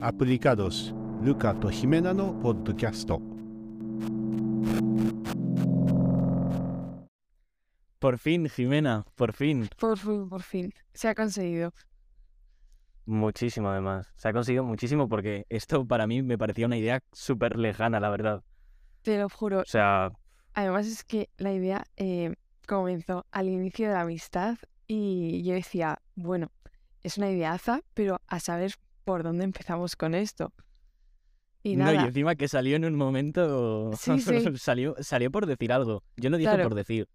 Aplicados, Luca to Jimena no podcast. Por fin, Jimena, por fin. Por fin, por fin. Se ha conseguido. Muchísimo, además. Se ha conseguido muchísimo porque esto para mí me parecía una idea súper lejana, la verdad. Te lo juro. O sea. Además, es que la idea eh, comenzó al inicio de la amistad y yo decía, bueno, es una ideaza, pero a saber por dónde empezamos con esto. Y no, nada, y encima que salió en un momento. Sí, sí. salió, salió por decir algo. Yo no dije Claro. por decir.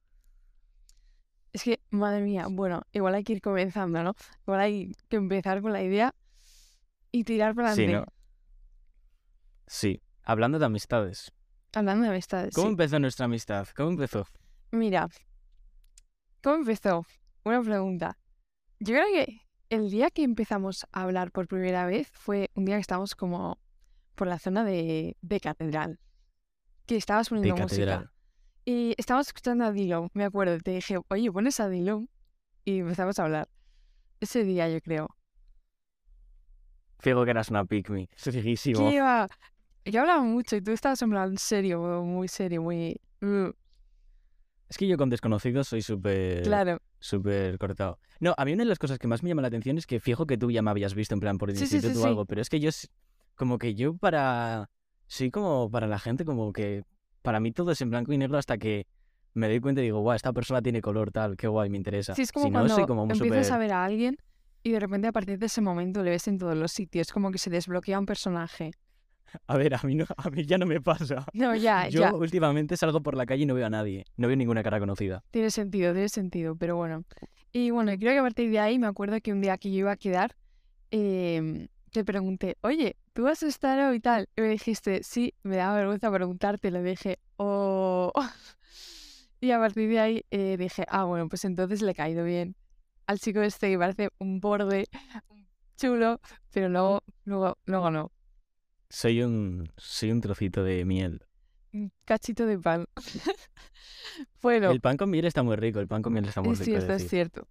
es que, madre mía, bueno, igual hay que ir comenzando, ¿no? Igual hay que empezar con la idea y tirar para Sí, adelante. ¿no? Sí. Hablando de amistades. Hablando de amistades. ¿Cómo sí. empezó nuestra amistad? ¿Cómo empezó? Mira, ¿cómo empezó? Una pregunta. Yo creo que el día que empezamos a hablar por primera vez fue un día que estábamos como por la zona de, de Catedral. Que estabas De poniendo catedral. música. Y estábamos escuchando a Dylan, me acuerdo. Te dije, oye, pones a Dylan. Y empezamos a hablar. Ese día, yo creo. Fijo que eras una pick me. Fijísimo. ¿Qué iba? Yo hablaba mucho y tú estabas en plan serio, muy serio, muy... uh, Es que yo con desconocidos soy súper. claro. Súper cortado. No, a mí una de las cosas que más me llama la atención es que fijo que tú ya me habías visto en plan por el Sí, sí, sí, instituto o sí. algo, pero es que yo, como que yo para, sí, como para la gente, como que para mí todo es en blanco y negro hasta que me doy cuenta y digo, guau, esta persona tiene color tal, qué guay, me interesa. Sí, es como si no, cuando soy como empiezas súper... a ver a alguien y de repente a partir de ese momento le ves en todos los sitios, como que se desbloquea un personaje. A ver, a mí, no, a mí ya no me pasa. No, ya, Yo ya, últimamente salgo por la calle y no veo a nadie, no veo ninguna cara conocida. tiene sentido, tiene sentido, pero bueno. Y bueno, creo que a partir de ahí me acuerdo que un día que yo iba a quedar, em, te pregunté, oye, ¿tú vas a estar hoy y tal? Y me dijiste, sí, me daba vergüenza preguntarte, le dije, oh... Y a partir de ahí eh, dije, ah, bueno, pues entonces le he caído bien al chico este que parece un borde chulo, pero luego, luego, luego no. Soy un, soy un trocito de miel. Un cachito de pan. bueno, El pan con miel está muy rico, el pan con miel está muy es rico. cierto, decir. es cierto.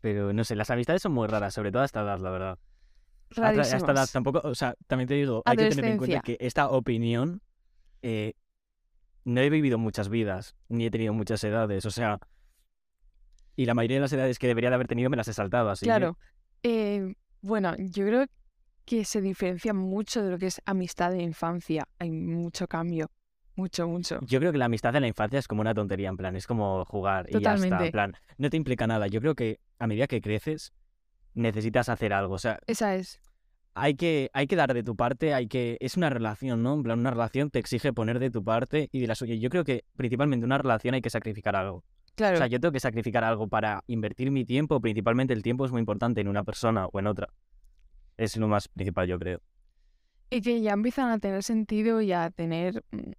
Pero no sé, las amistades son muy raras, sobre todo a esta edad, la verdad. Tra- a esta edad Rarísimas. tampoco, o sea, también te digo, hay que tener en cuenta que esta opinión eh, no he vivido muchas vidas, ni he tenido muchas edades, o sea, y la mayoría de las edades que debería de haber tenido me las he saltado, así que- Claro. Eh, bueno, yo creo que se diferencia mucho de lo que es amistad de infancia. Hay mucho cambio. Mucho, mucho. yo creo que la amistad en la infancia es como una tontería, en plan, es como jugar y ya está, en plan, no te implica nada. Yo creo que a medida que creces necesitas hacer algo, o sea, Esa es. hay que, hay que dar de tu parte, hay que. Es una relación, ¿no? En plan, una relación te exige poner de tu parte y de la suya. Yo creo que principalmente una relación hay que sacrificar algo. Claro. O sea, yo tengo que sacrificar algo para invertir mi tiempo. Principalmente el tiempo es muy importante en una persona o en otra. Es lo más principal, yo creo. Y que ya empiezan a tener sentido y a tener, mm,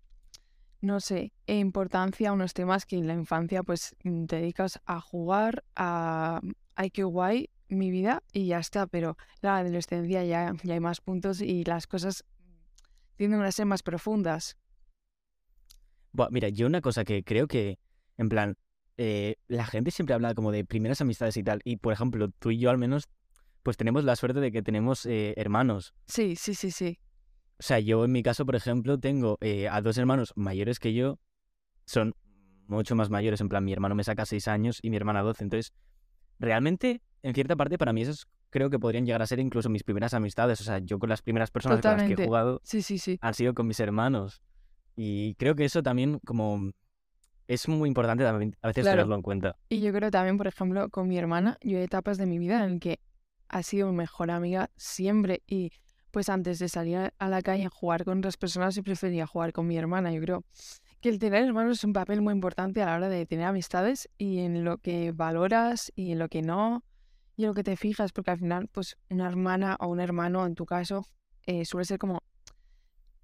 no sé, importancia unos temas que en la infancia pues mm, te dedicas a jugar, a, ay, qué guay, mi vida y ya está. Pero la adolescencia ya, ya hay más puntos y las cosas tienden a ser más profundas. Buah, mira, yo una cosa que creo que, en plan, eh, la gente siempre habla como de primeras amistades y tal. Y, por ejemplo, tú y yo al menos, pues tenemos la suerte de que tenemos eh, hermanos. Sí, sí, sí, sí. O sea, yo en mi caso, por ejemplo, tengo eh, a dos hermanos mayores que yo. Son mucho más mayores. En plan, mi hermano me saca seis años y mi hermana 12. Entonces, realmente, en cierta parte, para mí esos creo que podrían llegar a ser incluso mis primeras amistades. O sea, yo con las primeras personas con las que he Totalmente. jugado Sí, sí, sí. han sido con mis hermanos. Y creo que eso también como es muy importante también a veces Claro. tenerlo en cuenta. Y yo creo también, por ejemplo, con mi hermana, yo hay etapas de mi vida en que ha sido mi mejor amiga siempre y pues antes de salir a- la calle a jugar con otras personas, yo prefería jugar con mi hermana. Yo creo que el tener hermanos es un papel muy importante a la hora de tener amistades y en lo que valoras y en lo que no y en lo que te fijas, porque al final, pues una hermana o un hermano, en tu caso, eh, suele ser como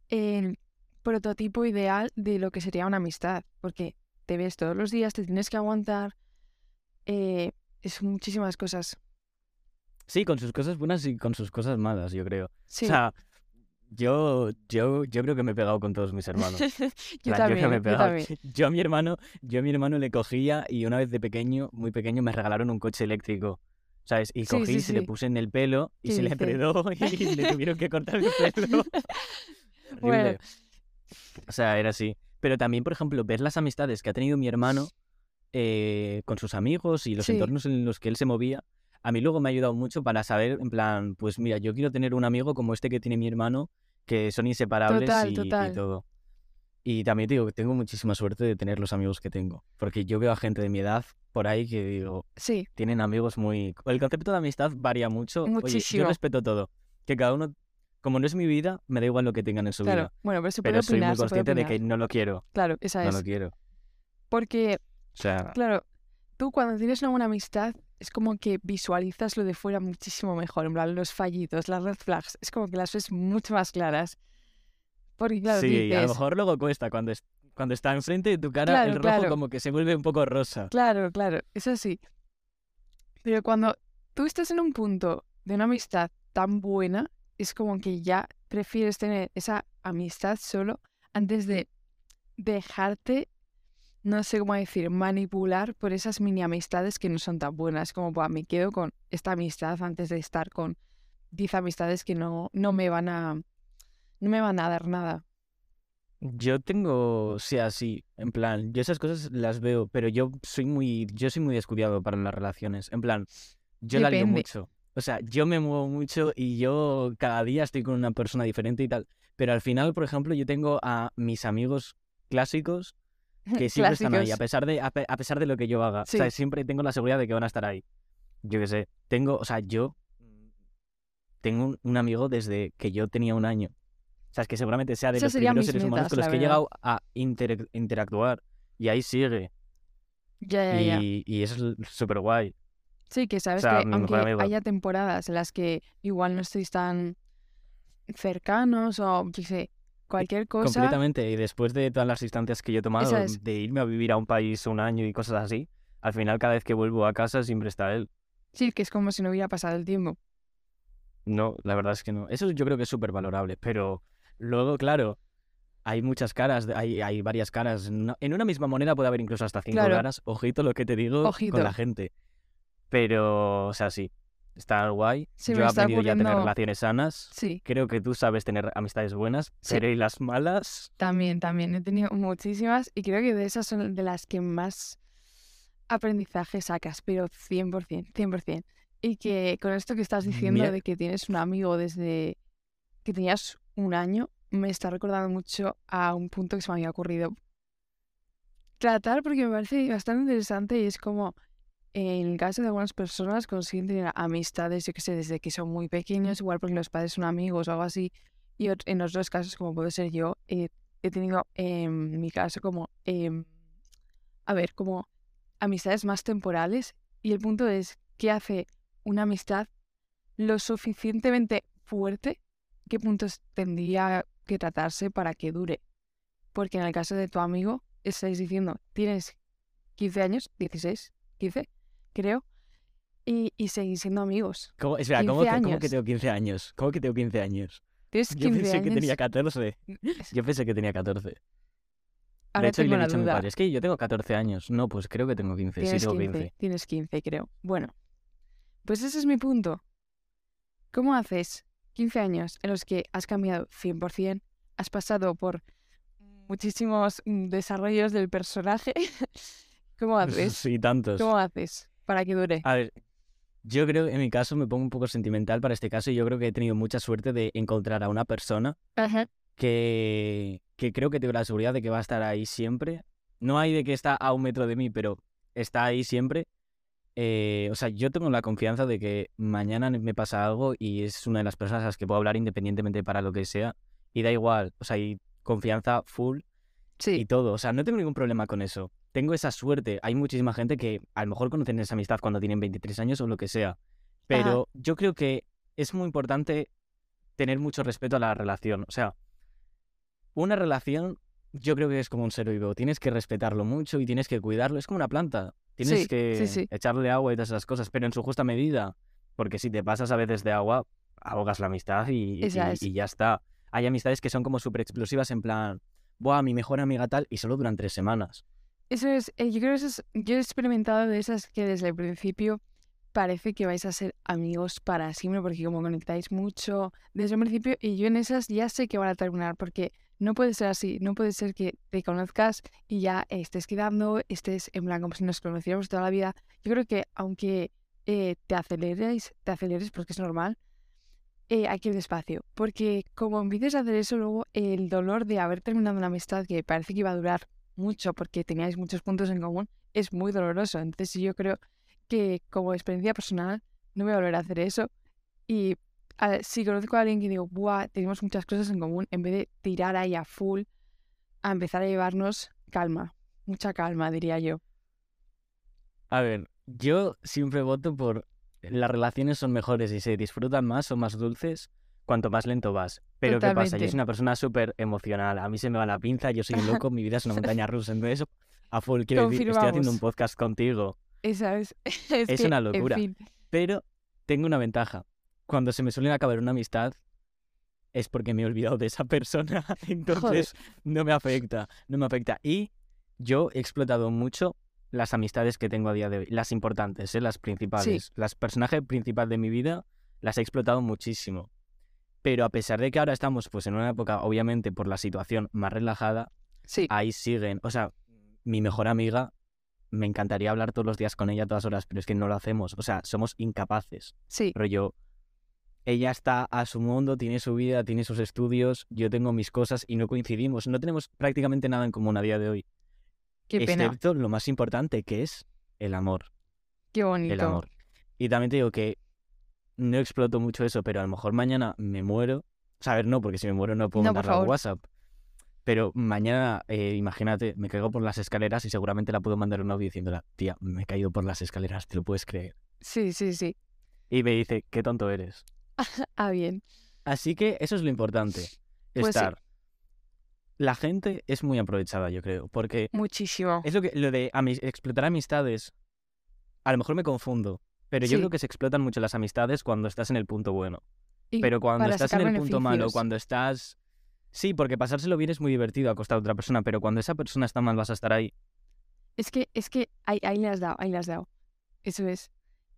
el prototipo ideal de lo que sería una amistad, porque te ves todos los días, te tienes que aguantar, eh, es muchísimas cosas. Sí, con sus cosas buenas y con sus cosas malas, yo creo. Sí, O sea, Yo, yo, yo creo que me he pegado con todos mis hermanos. yo yo también, que me he yo también. Yo a mi hermano, yo a mi hermano le cogía y una vez de pequeño, muy pequeño, me regalaron un coche eléctrico. ¿Sabes? Y Sí, cogí, sí, se le sí. puse en el pelo y ¿Qué se le enredó y le tuvieron que cortar el pelo. Bueno. O sea, era así. Pero también, por ejemplo, ver las amistades que ha tenido mi hermano eh, con sus amigos y los Sí. entornos en los que él se movía, a mí luego me ha ayudado mucho para saber, en plan, pues mira, yo quiero tener un amigo como este que tiene mi hermano, que son inseparables Total, y, y total. todo. Y también te digo que tengo muchísima suerte de tener los amigos que tengo, porque yo veo a gente de mi edad por ahí que digo, Sí, tienen amigos muy... El concepto de amistad varía mucho. Oye, Muchísimo. yo respeto todo. Que cada uno, como no es mi vida, me da igual lo que tengan en su claro. vida. Bueno, pero se puede Pero soy muy consciente de que no lo quiero. Claro, esa No es. lo quiero. Porque, O sea, claro, tú cuando tienes una buena amistad es como que visualizas lo de fuera muchísimo mejor. En plan, los fallitos, las red flags, es como que las ves mucho más claras. Porque, claro, sí, y a lo dices, mejor luego cuesta cuando, es- cuando está enfrente de tu cara Claro, el rojo claro. como que se vuelve un poco rosa. Claro, claro, es así. Pero cuando tú estás en un punto de una amistad tan buena, es como que ya prefieres tener esa amistad solo antes de dejarte, no sé cómo decir, manipular por esas mini amistades que no son tan buenas. Como, "Buah, me quedo con esta amistad antes de estar con 10 amistades que no, no me van a, no me van a dar nada. Yo tengo, o sea, sí, en plan, yo esas cosas las veo, pero yo soy muy, yo soy muy descuidado para las relaciones. En plan, yo la lío mucho. O sea, yo me muevo mucho y yo cada día estoy con una persona diferente y tal. Pero al final, por ejemplo, yo tengo a mis amigos clásicos que siempre están ahí, a pesar de, a, pe- a pesar de lo que yo haga. O sea, Sí. siempre tengo la seguridad de que van a estar ahí. Yo qué sé, tengo, o sea, yo tengo un, un amigo desde que yo tenía un año. O sea, es que seguramente sea de Esas los primeros seres humanos metas, con los que he llegado a inter- interactuar. Y ahí sigue. Ya, ya, ya. Y, y eso es súper guay. Sí, que sabes sea, que aunque haya temporadas en las que igual no estéis tan cercanos o, yo qué sé, cualquier cosa, Completamente. Y después de todas las instancias que yo he tomado, es. de irme a vivir a un país un año y cosas así, al final cada vez que vuelvo a casa siempre está él. sí, que es como si no hubiera pasado el tiempo. No, la verdad es que no. Eso yo creo que es súper valorable. Pero luego, claro, hay muchas caras, hay, hay varias caras. En una, en una misma moneda puede haber incluso hasta cinco Claro. caras. Ojito lo que te digo Ojito. con la gente. Pero, o sea, sí, está guay. Se yo he aprendido ya a tener relaciones sanas. Sí, Creo que tú sabes tener amistades buenas, Sí. pero ¿y las malas? también, también. He tenido muchísimas y creo que de esas son de las que más aprendizaje sacas, pero 100%, 100%. Y que con esto que estás diciendo Mira- de que tienes un amigo desde que tenías un año, me está recordando mucho a un punto que se me había ocurrido tratar porque me parece bastante interesante y es como en el caso de algunas personas consiguen tener amistades, yo que sé, desde que son muy pequeños, igual porque los padres son amigos o algo así, y en otros casos, como puede ser yo, eh, he tenido en mi caso como, em, a ver, como amistades más temporales y el punto es, ¿qué hace una amistad lo suficientemente fuerte? ¿Qué puntos tendría que tratarse para que dure? Porque en el caso de tu amigo, estáis diciendo, tienes 15 años, 16, 15, creo, y, y seguís siendo amigos. ¿Cómo, espera, ¿cómo 15 que, cómo que tengo 15 años? ¿Cómo que tengo 15 años? Tienes Yo 15 pensé años. que tenía 14. Es- Yo pensé que tenía 14. Ahora de hecho, tengo le he dicho a mi padre, es que yo tengo 14 años. No, pues creo que tengo 15. Sí, Tienes tengo 15, 15. tienes 15, creo. Bueno, pues ese es mi punto. ¿Cómo haces 15 años en los que has cambiado 100%, has pasado por muchísimos mm, desarrollos del personaje? ¿Cómo haces? Sí, tantos. ¿Cómo haces para que dure? A ver, yo creo, en mi caso, me pongo un poco sentimental para este caso y yo creo que he tenido mucha suerte de encontrar a una persona Ajá. que, que creo que tengo la seguridad de que va a estar ahí siempre. No hay de que está a un metro de mí, pero está ahí siempre. Eh, o sea, yo tengo la confianza de que mañana me pasa algo y es una de las personas a las que puedo hablar independientemente para lo que sea. Y da igual, o sea, hay confianza full y Sí, todo. O sea, no tengo ningún problema con eso. Tengo esa suerte. Hay muchísima gente que a lo mejor conocen esa amistad cuando tienen 23 años o lo que sea. Pero yo creo que es muy importante tener mucho respeto a la relación. O sea, una relación yo creo que es como un ser vivo. Tienes que respetarlo mucho y tienes que cuidarlo. Es como una planta. Tienes Sí, que sí. echarle agua y todas esas cosas, pero en su justa medida. Porque si te pasas a veces de agua, ahogas la amistad y ya está. hay amistades que son como súper explosivas en plan, buah, mi mejor amiga tal, y solo duran tres semanas. Eso es, eh, yo creo que eso es, yo he experimentado de esas que desde el principio parece que vais a ser amigos para siempre porque como conectáis mucho desde el principio y yo en esas ya sé que van a terminar porque no puede ser así, no puede ser que te conozcas y ya estés quedando, estés en plan como si nos conociéramos toda la vida. Yo creo que aunque eh, te aceleres, te aceleres porque es normal, eh, hay que ir despacio. Porque como empieces a hacer eso, luego el dolor de haber terminado una amistad que parece que iba a durar mucho porque teníais muchos puntos en común es muy doloroso. Entonces yo creo que como experiencia personal no voy a volver a hacer eso. Y si conozco a alguien que digo, Buah, tenemos muchas cosas en común, en vez de tirar ahí a full, a empezar a llevarnos calma, mucha calma, diría yo. A ver, yo siempre voto por las relaciones son mejores y se disfrutan más, son más dulces, cuanto más lento vas. Pero ¿qué pasa? Yo soy una persona súper emocional, a mí se me va la pinza, yo soy un loco, mi vida es una montaña rusa, entonces a full quiero decir, estoy haciendo un podcast contigo, Esa es, es, Es que, una en locura. fin, pero tengo una ventaja. Cuando se me suele acabar una amistad es porque me he olvidado de esa persona, entonces no me afecta, no me afecta. Y yo he explotado mucho las amistades que tengo a día de hoy, las importantes, ¿eh? las principales. Las personajes principales de mi vida las he explotado muchísimo. Pero a pesar de que ahora estamos pues en una época, obviamente, por la situación más relajada, sí, ahí siguen. O sea, mi mejor amiga, me encantaría hablar todos los días con ella a todas horas, pero es que no lo hacemos. O sea, somos incapaces. sí, Rollo, ella está a su mundo, tiene su vida, tiene sus estudios, yo tengo mis cosas y no coincidimos. No tenemos prácticamente nada en común a día de hoy. qué pena, excepto lo más importante, que es el amor. qué El bonito. amor. Y también te digo que no exploto mucho eso, pero a lo mejor mañana me muero. O sea, a ver, no, porque si me muero no puedo No, mandarla a. WhatsApp. Pero mañana, eh, imagínate, me caigo por las escaleras y seguramente la puedo mandar un audio diciéndola, tía, me he caído por las escaleras, te lo puedes creer. Sí, sí, sí. Y me dice, qué tonto eres. Ah, bien. Así que eso es lo importante. Pues sí. Estar. La gente es muy aprovechada, yo creo, porque Muchísimo. es lo que lo de ami- explotar amistades. A lo mejor me confundo, pero yo Sí. creo que se explotan mucho las amistades cuando estás en el punto bueno. Y Pero cuando estás en el punto malo, cuando estás Sí, porque pasárselo bien es muy divertido a costa de otra persona, pero cuando esa persona está mal vas a estar ahí. Es que, es que ahí, ahí le has dado, ahí le has dado. Eso es.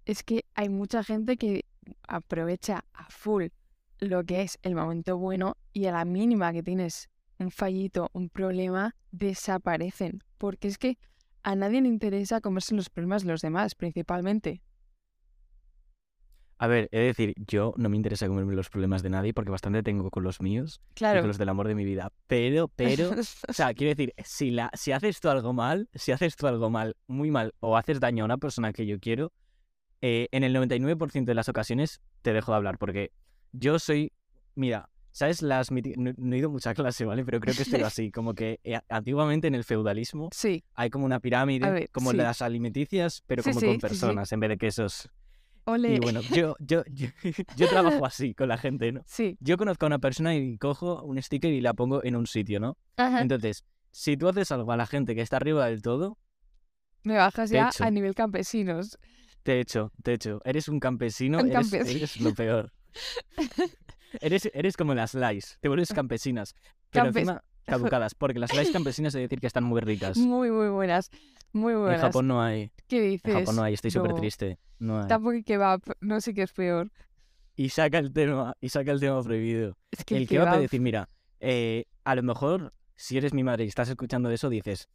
Es que hay mucha gente que aprovecha a full lo que es el momento bueno y a la mínima que tienes un fallito, un problema, desaparecen. Porque es que a nadie le interesa comerse los problemas de los demás, principalmente. A ver, he de decir, yo no me interesa comerme los problemas de nadie porque bastante tengo con los míos y Claro. con los del amor de mi vida. Pero, pero, o sea, quiero decir, si, la, si haces tú algo mal, si haces tú algo mal, muy mal, o haces daño a una persona que yo quiero, eh, en el 99% de las ocasiones te dejo de hablar porque yo soy, mira, ¿sabes las no, no he ido mucha clase, ¿vale? Pero creo que estoy así, como que eh, antiguamente en el feudalismo sí, hay como una pirámide, ver, como sí. las alimenticias, pero Sí, como con personas en vez de quesos. Ole. Y bueno, yo, yo, yo, yo trabajo así con la gente, ¿no? Sí. Yo conozco a una persona y cojo un sticker y la pongo en un sitio, ¿no? Ajá. Entonces, si tú haces algo a la gente que está arriba del todo, Me bajas ya echo. a nivel campesinos. te echo, te echo. Eres un campesino, Un eres, campesino. eres lo peor. eres, eres como las lies, te vuelves campesinas. Pero Campes- encima caducadas, porque las lies campesinas he de decir que están muy ricas. Muy, muy buenas. Muy En buenas. Japón no hay, ¿Qué dices? en Japón no hay, estoy súper triste. No hay. Tampoco el kebab, no sé qué es peor. Y saca el tema, y saca el tema prohibido. Es que el que va a decir, mira, eh, a lo mejor si eres mi madre y estás escuchando eso, dices,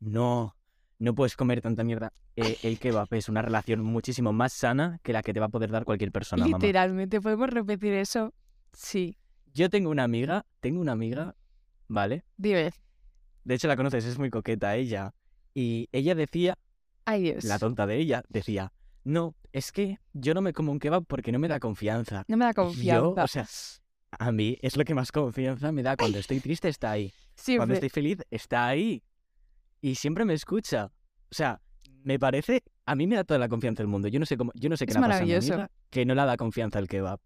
no, no puedes comer tanta mierda. Eh, el kebab es una relación muchísimo más sana que la que te va a poder dar cualquier persona, mamá. Literalmente, ¿podemos repetir eso? Sí. Yo tengo una amiga, tengo una amiga, ¿vale? Dime. De hecho la conoces, es muy coqueta ella. Y ella decía, Ay, Dios. la tonta de ella, decía, no, es que yo no me como un kebab porque no me da confianza. No me da Yo, confianza. o sea, a mí es lo que más confianza me da. Cuando estoy triste está ahí. Cuando estoy feliz, está ahí. Y siempre me escucha. O sea, me parece. A mí me da toda la confianza del mundo. Yo no sé cómo. Yo no sé qué Es le a mi que no le da confianza al kebab.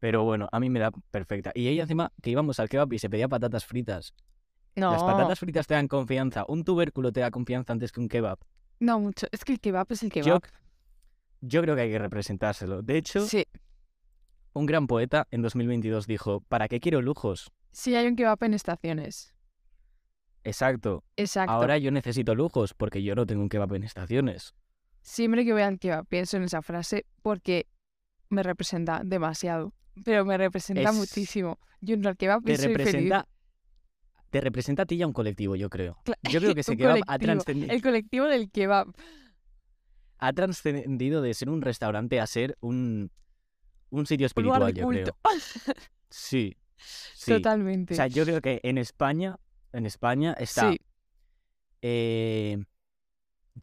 Pero bueno, a mí me da perfecta. Y ella encima que íbamos al kebab y se pedía patatas fritas. No, Las patatas fritas te dan confianza. Un tubérculo te da confianza antes que un kebab. no mucho. Es que el kebab es el kebab. yo creo que hay que representárselo. De hecho, Sí, un gran poeta en 2022 dijo, ¿para qué quiero lujos? Si hay un kebab en estaciones. Exacto. Exacto. Ahora yo necesito lujos porque yo no tengo un kebab en estaciones. Siempre que voy al kebab pienso en esa frase porque me representa demasiado. Pero me representa Es- muchísimo. Al kebab Te soy feliz. representa, te representa a ti y a un colectivo, yo creo. Yo creo que ese kebab ha, transcendi- El colectivo del kebab. ha trascendido de ser un restaurante a ser un, un sitio espiritual, yo culto. creo. Sí. sí. Totalmente. O sea, yo creo que en España, en España está... Sí. eh,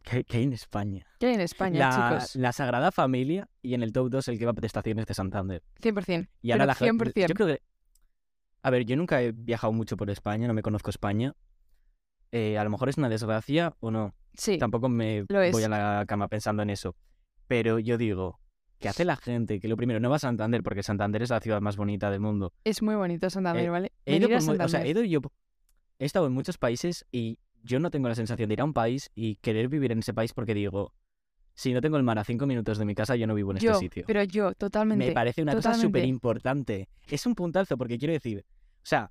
¿qué, qué hay en España? ¿Qué hay en España, la, chicos? la Sagrada Familia y en el top 2 el kebab de estaciones de Santander. 100%. Y ahora la gente... 100%. Yo creo que... A ver, yo nunca he viajado mucho por España, no me conozco España. Eh, a lo mejor es una desgracia o no. Sí. Tampoco me voy a la cama pensando en eso. Pero yo digo, ¿qué hace la gente? Que lo primero, no va a Santander, porque Santander es la ciudad más bonita del mundo. Es muy bonito Santander, Eh, ¿vale? He ido, a por mu- o sea, Santander. he ido yo... He estado en muchos países y yo no tengo la sensación de ir a un país y querer vivir en ese país porque digo, si no tengo el mar a cinco minutos de mi casa, yo no vivo en yo, este sitio. pero yo, totalmente. Me parece una cosa súper importante. Es un puntazo, porque quiero decir, o sea,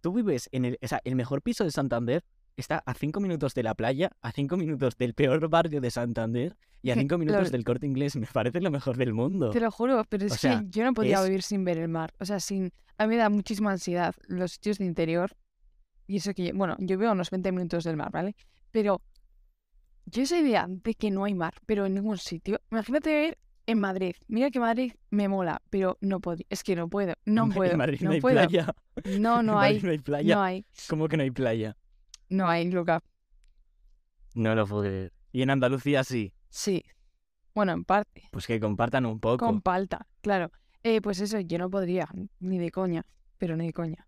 tú vives en el, o sea, el mejor piso de Santander está a cinco minutos de la playa, a cinco minutos del peor barrio de Santander y a Que cinco minutos del corte inglés. Me parece lo mejor del mundo. Te lo juro, pero es O que yo no podría es- vivir sin ver el mar. O sea, sin... A mí me da muchísima ansiedad los sitios de interior. Y eso que, bueno, yo veo unos 20 minutos del mar, ¿vale? Pero yo esa idea de que no hay mar, pero en ningún sitio. Imagínate vivir en Madrid. Mira que Madrid me mola, pero no puedo. Es que no puedo. No En puedo. Madrid no, no hay puedo. playa. No, no En hay. Madrid no hay playa. No hay. ¿Cómo que no hay playa? No hay, Luca. No lo puedo creer. Y en Andalucía sí. Sí. Bueno, en parte. Pues que compartan un poco. Con palta, claro. Eh, pues eso, yo no podría, ni de coña, pero ni de coña.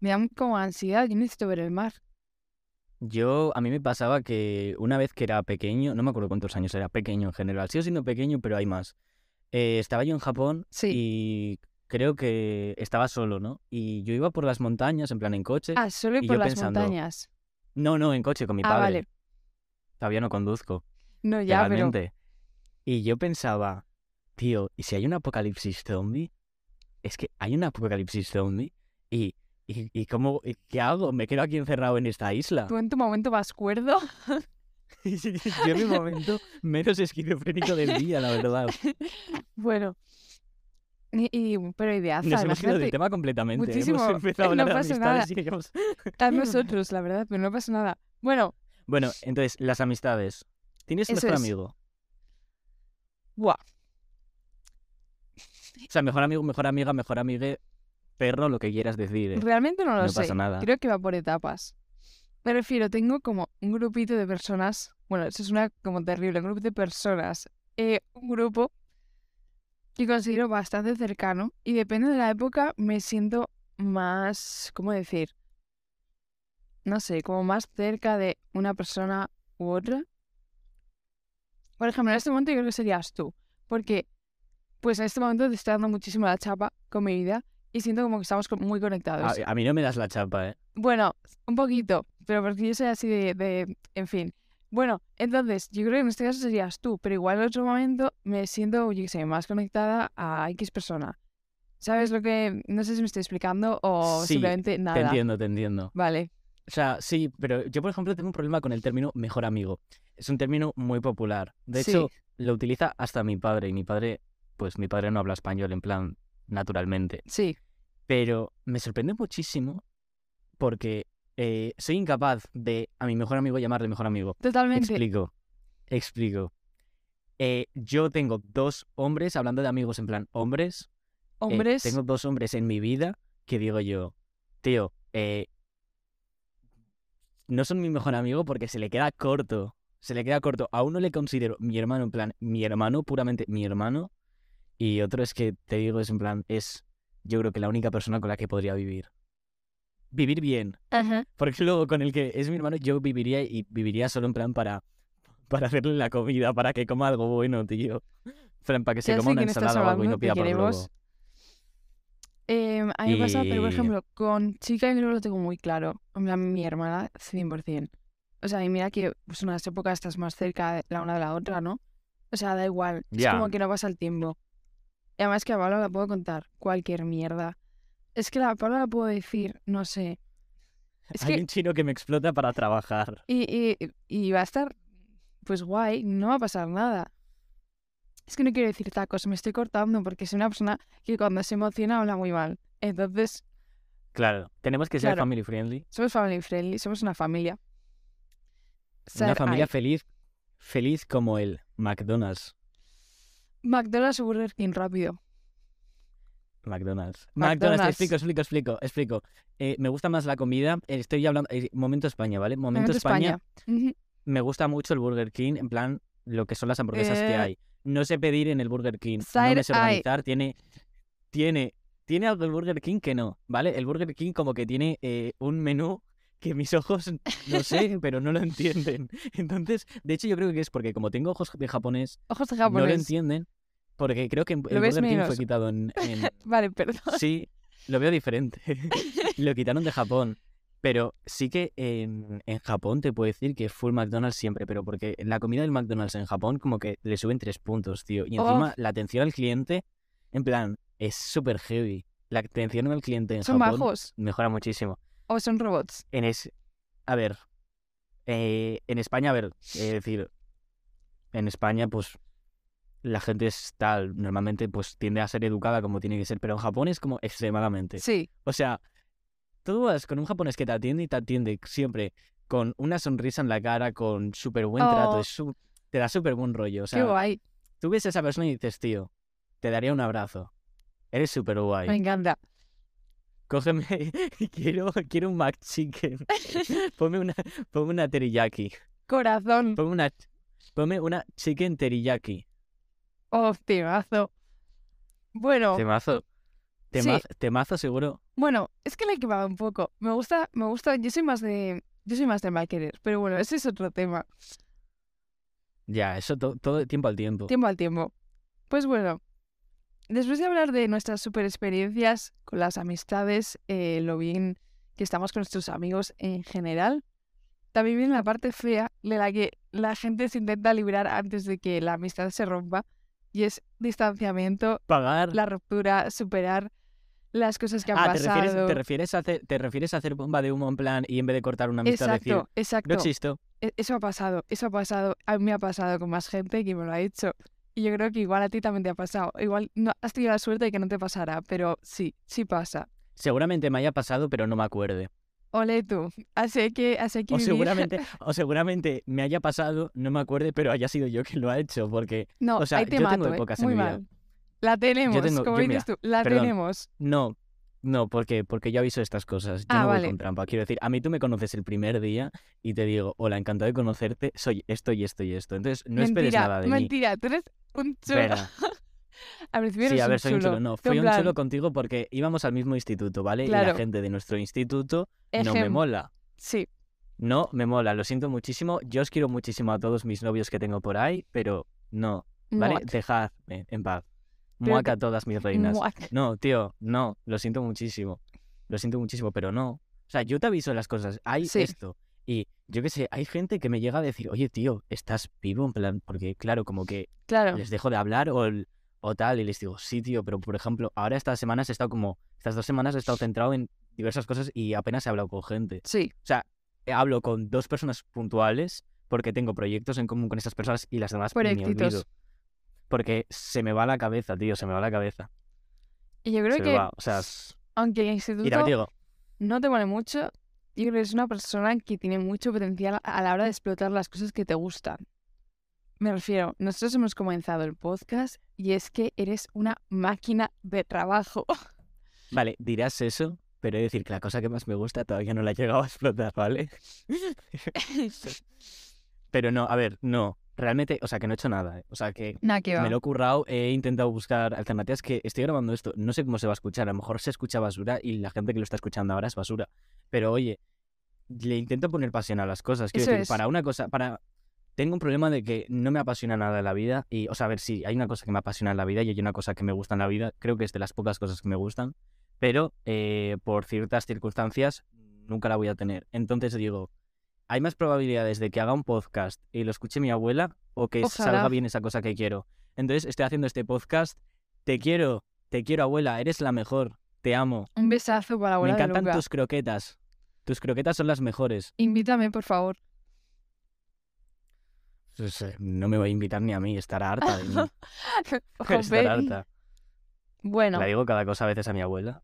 Me da como ansiedad, yo necesito ver el mar. Yo, a mí me pasaba que una vez que era pequeño, no me acuerdo cuántos años era, pequeño en general, sigo siendo pequeño, pero hay más. Eh, estaba yo en Japón Sí. y creo que estaba solo, ¿no? Y yo iba por las montañas, en plan en coche. Ah, solo y por yo las pensando, montañas. No, no, en coche con mi Ah, padre. vale. Todavía no conduzco, No, ya, pero legalmente. Y yo pensaba, tío, ¿y si hay un apocalipsis zombie? Es que hay un apocalipsis zombie y, y, y ¿cómo, y ¿qué hago? ¿Me quedo aquí encerrado en esta isla? tú en tu momento vas cuerdo. Yo en mi momento menos esquizofrénico del día, la verdad. bueno. Y, y- pero ideaza, Nos hemos ido del tema completamente. muchísimo. Hemos empezado a No hablar de amistades nada. y hemos- a nosotros, la verdad, pero no pasa nada. Bueno, Bueno, entonces, las amistades. ¿Tienes mejor es. amigo? buah, O sea, mejor amigo, mejor amiga, mejor amigue, perro, lo que quieras decir. ¿eh? realmente no lo No sé. pasa nada. Creo que va por etapas. Me refiero, tengo como un grupito de personas. Bueno, eso es una como terrible, un grupo de personas. eh, un grupo que considero bastante cercano y depende de la época me siento más, ¿cómo decir? No sé, como más cerca de una persona u otra. Por ejemplo, en este momento yo creo que serías tú, porque pues en este momento te está dando muchísimo la chapa con mi vida y siento como que estamos muy conectados. A, a mí no me das la chapa, ¿eh? Bueno, un poquito, pero porque yo soy así de, de- en fin. Bueno, entonces, yo creo que en este caso serías tú, pero igual en otro momento me siento, yo qué sé, más conectada a X persona. ¿Sabes lo que...? No sé si me estoy explicando o Sí, simplemente Te nada. entiendo, te entiendo. Vale, O sea, sí, pero yo, por ejemplo, tengo un problema con el término mejor amigo. Es un término muy popular. De Sí. hecho, lo utiliza hasta mi padre. Y mi padre, pues mi padre no habla español en plan naturalmente. sí, Pero me sorprende muchísimo porque eh, soy incapaz de a mi mejor amigo llamarle mejor amigo. totalmente. Explico. Explico. Eh, yo tengo dos hombres, hablando de amigos en plan hombres. eh, Hombres, tengo dos hombres en mi vida que digo yo, tío, eh, no son mi mejor amigo porque se le queda corto. Se le queda corto. A uno le considero mi hermano, en plan, mi hermano, puramente mi hermano. Y otro es que te digo, es en plan, es yo creo que la única persona con la que podría vivir. Vivir bien. Ajá. Porque luego con el que es mi hermano yo viviría y viviría solo en plan para, para hacerle la comida, para que coma algo bueno, tío. En plan, para que se coma una ensalada o algo y no pida por globo. Em, a mí me pasa, pero por ejemplo, con chica yo creo que lo tengo muy claro. En mi hermana, 100%. O sea, y mira que pues unas épocas estás más cerca de la una de la otra, ¿no? O sea, da igual. Es como que no pasa el tiempo. Y además que a Pablo la puedo contar cualquier mierda. Es que la palabra la puedo decir, no sé. Es Hay que, un chino que me explota para trabajar. y, y, y va a estar, pues guay, no va a pasar nada. Es que no quiero decir tacos, me estoy cortando porque soy una persona que cuando se emociona habla muy mal. Entonces, Claro, tenemos que ser family friendly. somos family friendly, somos una familia. Una familia feliz, feliz como el McDonald's. McDonald's o Burger King rápido. McDonald's. McDonald's, explico, explico, explico, explico. Eh, me gusta más la comida. eh, Estoy hablando. eh, momento España, ¿vale? Momento, Momento España. Me gusta mucho el Burger King, en plan, lo que son las hamburguesas que hay. No sé pedir en el Burger King. No me sé eye. organizar. Tiene. Tiene. Tiene algo el Burger King que no, ¿vale? El Burger King como que tiene un menú que mis ojos no sé, pero no lo entienden. Entonces, de hecho yo creo que es porque como tengo ojos de japonés, Ojos de no lo entienden. Porque creo que el Burger King fue quitado en- en, Vale, perdón. Sí, lo veo diferente. lo quitaron de Japón. Pero sí que en, en Japón te puedo decir que full McDonald's siempre, pero porque la comida del McDonald's en Japón como que le suben tres puntos, tío. Y Oh. encima la atención al cliente, en plan, es súper heavy. La atención al cliente en Son Japón bajos mejora muchísimo. O son robots. En es... A ver, eh, en España, a ver, es decir, en España, pues la gente es tal, normalmente pues tiende a ser educada como tiene que ser, pero en Japón es como extremadamente. Sí, O sea, tú vas con un japonés que te atiende y te atiende siempre con una sonrisa en la cara, con súper buen trato, Oh. es su- te da súper buen rollo. O qué guay. tú ves a esa persona y dices, tío, te daría un abrazo. Eres súper Me guay. encanta. Cógeme, quiero, quiero un McChicken. ponme una, ponme una teriyaki. Corazón. Ponme una, ponme una chicken teriyaki. Oh, temazo. Bueno, Temazo. Sí. Temazo, temazo seguro. bueno, es que le he quemado un poco. Me gusta, me gusta, yo soy más de, yo soy más de pero bueno, ese es otro tema. Ya, eso to- todo tiempo al tiempo. Tiempo al tiempo. Pues bueno, después de hablar de nuestras super experiencias con las amistades, eh, lo bien que estamos con nuestros amigos en general, también viene la parte fea de la que la gente se intenta librar antes de que la amistad se rompa, y es distanciamiento, Pagar. la ruptura, superar las cosas que han Ah, ¿te refieres, pasado. te, refieres a hacer, ¿te refieres a hacer bomba de humo en plan y en vez de cortar una amistad decir, Exacto, exacto. no existo? E- Eso ha pasado, eso ha pasado, a mí me ha pasado con más gente que me lo ha hecho. Y yo creo que igual a ti también te ha pasado. Igual no has tenido la suerte de que no te pasara, pero sí, sí pasa. Seguramente me haya pasado, pero no me acuerde. Ole tú, así que, así que O vivir- seguramente, o seguramente me haya pasado, no me acuerde, pero haya sido yo quien lo ha hecho, porque No, o sea, ahí te yo mato, tengo ¿eh? épocas en Muy mi vida. La tenemos, tengo- como yo, dices mira, tú, la perdón. tenemos. no, no, porque, porque yo aviso estas cosas. Yo Ah, no voy vale. con trampa. Quiero decir, a mí tú me conoces el primer día y te digo, hola, encantado de conocerte, soy esto y esto y esto. Entonces, no esperes mentira, nada de mí. mentira, tú eres un chulo. Al principio Sí, eres a un ver, soy un chulo. No, fui un plan, chulo contigo porque íbamos al mismo instituto, ¿vale? Y la gente de nuestro instituto no me mola. Sí, No me mola, lo siento muchísimo. Yo os quiero muchísimo a todos mis novios que tengo por ahí, pero no, ¿vale? muac, Dejadme en paz. Muaca a todas mis reinas. muac. No, tío, no, lo siento muchísimo. Lo siento muchísimo, pero no. O sea, yo te aviso las cosas. Hay Sí. esto. Y yo qué sé, hay gente que me llega a decir, oye, tío, ¿estás vivo? En plan, porque claro, como que Claro, les dejo de hablar o, el- o tal, y les digo, sí, tío, pero por ejemplo, ahora estas semanas he estado como, estas dos semanas he estado centrado en diversas cosas y apenas he hablado con gente. sí, O sea, hablo con dos personas puntuales porque tengo proyectos en común con esas personas y las demás me olvido. Porque se me va la cabeza, tío, se me va la cabeza. Y yo creo se me que, va. O sea, aunque el instituto digo, no te vale mucho, yo creo que es una persona que tiene mucho potencial a la hora de explotar las cosas que te gustan. Me refiero, nosotros hemos comenzado el podcast y es que eres una máquina de trabajo. vale, dirás eso, pero he de decir que la cosa que más me gusta todavía no la he llegado a explotar, ¿vale? pero no, a ver, no. Realmente, o sea, que no he hecho nada. ¿eh? O sea, que va. me lo he currado, he intentado buscar alternativas que estoy grabando esto. No sé cómo se va a escuchar. A lo mejor se escucha basura y la gente que lo está escuchando ahora es basura. Pero oye, le intento poner pasión a las cosas. Quiero Eso decir, es. para una cosa, para. Tengo un problema de que no me apasiona nada en la vida. Y, o sea, a ver, sí, hay una cosa que me apasiona en la vida y hay una cosa que me gusta en la vida. Creo que es de las pocas cosas que me gustan. Pero eh, por ciertas circunstancias nunca la voy a tener. Entonces digo, hay más probabilidades de que haga un podcast y lo escuche mi abuela o que Ojalá. salga bien esa cosa que quiero. Entonces estoy haciendo este podcast. Te quiero, te quiero abuela, eres la mejor. Te amo. Un besazo para la Me abuela de encantan tus croquetas. Tus croquetas son las mejores. Invítame, por favor. No me voy a invitar ni a mí, estará harta de mí. Estará harta. Bueno, La digo cada cosa a veces a mi abuela.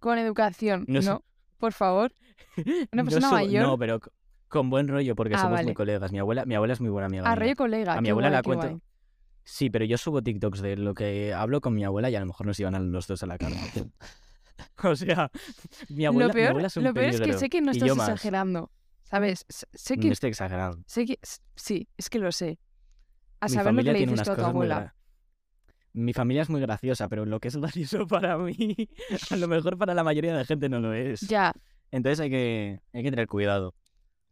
con educación, No Por favor. Una No persona so- mayor. No, pero con buen rollo, porque Ah, somos vale. muy colegas. Mi abuela, mi abuela es muy buena amiga. A mía. rollo colega. A mi abuela guay, la cuento. guay. Sí, pero yo subo TikToks de lo que hablo con mi abuela y a lo mejor nos iban a los dos a la cara. o sea, mi abuela, lo mi peor, abuela es un lo peor es que sé que no estás exagerando. ¿Sabes? Sé No que, estoy exagerando. sé que. Sí, es que lo sé. A Mi saber lo que le dices tú a tu abuela. Mi familia es muy graciosa, pero lo que es gracioso para mí, a lo mejor para la mayoría de gente no lo es. Ya, Entonces hay que, hay que tener cuidado.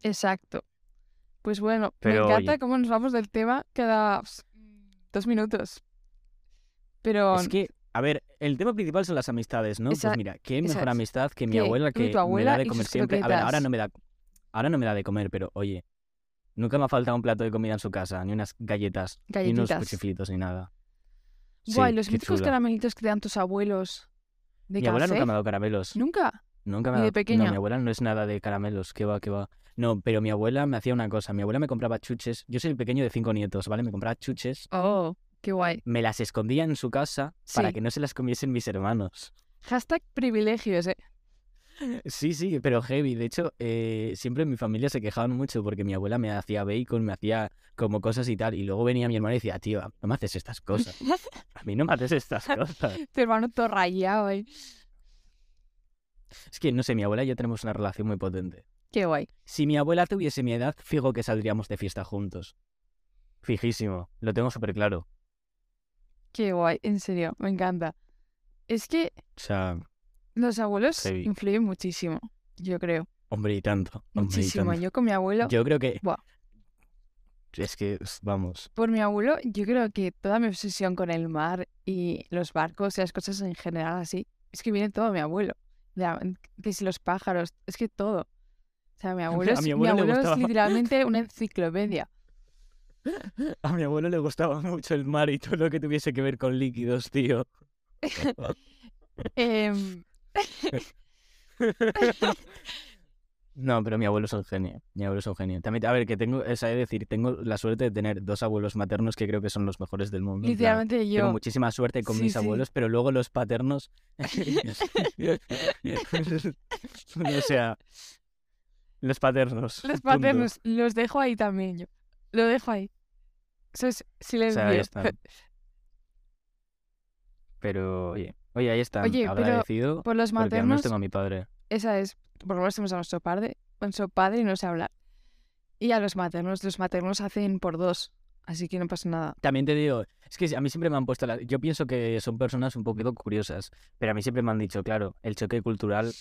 Exacto. Pues bueno, Pero, me encanta oye. cómo nos vamos del tema cada dos minutos. Pero Es que, a ver, el tema principal son las amistades, ¿no? Esa- pues mira, qué mejor es. amistad que mi abuela que abuela me da de comer siempre. A ver, ahora croquetas. no me da, ahora no me da de comer, pero oye, nunca me ha faltado un plato de comida en su casa, ni unas galletas, ni unos cuchiflitos, ni nada. guay, Sí, los qué míticos chula. caramelitos que te dan tus abuelos de Mi abuela nunca me ha dado caramelos. ¿Nunca? Nunca me ¿Ni ha de dado- pequeña? No, mi abuela no es nada de caramelos, que va, que va. No, pero mi abuela me hacía una cosa. Mi abuela me compraba chuches. Yo soy el pequeño de cinco nietos, ¿vale? Me compraba chuches, Oh, qué guay. me las escondía en su casa para que no se las comiesen mis hermanos. Hashtag privilegios, eh. Sí, sí, pero heavy. De hecho, eh, siempre en mi familia se quejaban mucho porque mi abuela me hacía bacon, me hacía como cosas y tal. Y luego venía mi hermana y decía, tío, no me haces estas cosas. A mí no me haces estas cosas. Tu hermano todo rayado, eh. Es que, no sé, mi abuela y yo tenemos una relación muy potente. Qué guay. Si mi abuela tuviese mi edad, fijo que saldríamos de fiesta juntos. Fijísimo, lo tengo súper claro. Qué guay, en serio, me encanta. Es que O sea, los abuelos Heavy. influyen muchísimo, yo creo. hombre y tanto. Hombre y Muchísimo. tanto. Yo con mi abuelo, Yo creo que... Buah. Es que, vamos. por mi abuelo, yo creo que toda mi obsesión con el mar y los barcos y las cosas en general así, es que viene todo de mi abuelo. Ya, que si los pájaros, es que todo. Sea, mi abuelo, es, mi mi abuelo le abuelo es gustaba. literalmente una enciclopedia. A mi abuelo le gustaba mucho el mar y todo lo que tuviese que ver con líquidos, tío. Em, No, pero mi abuelo es un genio. Mi abuelo es un genio. También, a ver, que tengo, es decir, tengo la suerte de tener dos abuelos maternos que creo que son los mejores del mundo. literalmente Tengo yo. muchísima suerte con Sí, mis sí. abuelos, pero luego los paternos. o sea, los paternos. Los punto. paternos, los dejo ahí también yo. Lo dejo ahí. Eso es O silencio. sea, ahí están. Pero, oye, oye, ahí están. Oye, pero agradecido Por los porque al menos maternos, tengo a mi padre. esa es, por lo menos tenemos a nuestro padre, nuestro padre y no sé hablar. Y a los maternos, los maternos hacen por dos, así que no pasa nada. También te digo, es que a mí siempre me han puesto la... Yo pienso que son personas un poquito curiosas, pero a mí siempre me han dicho, claro, el choque cultural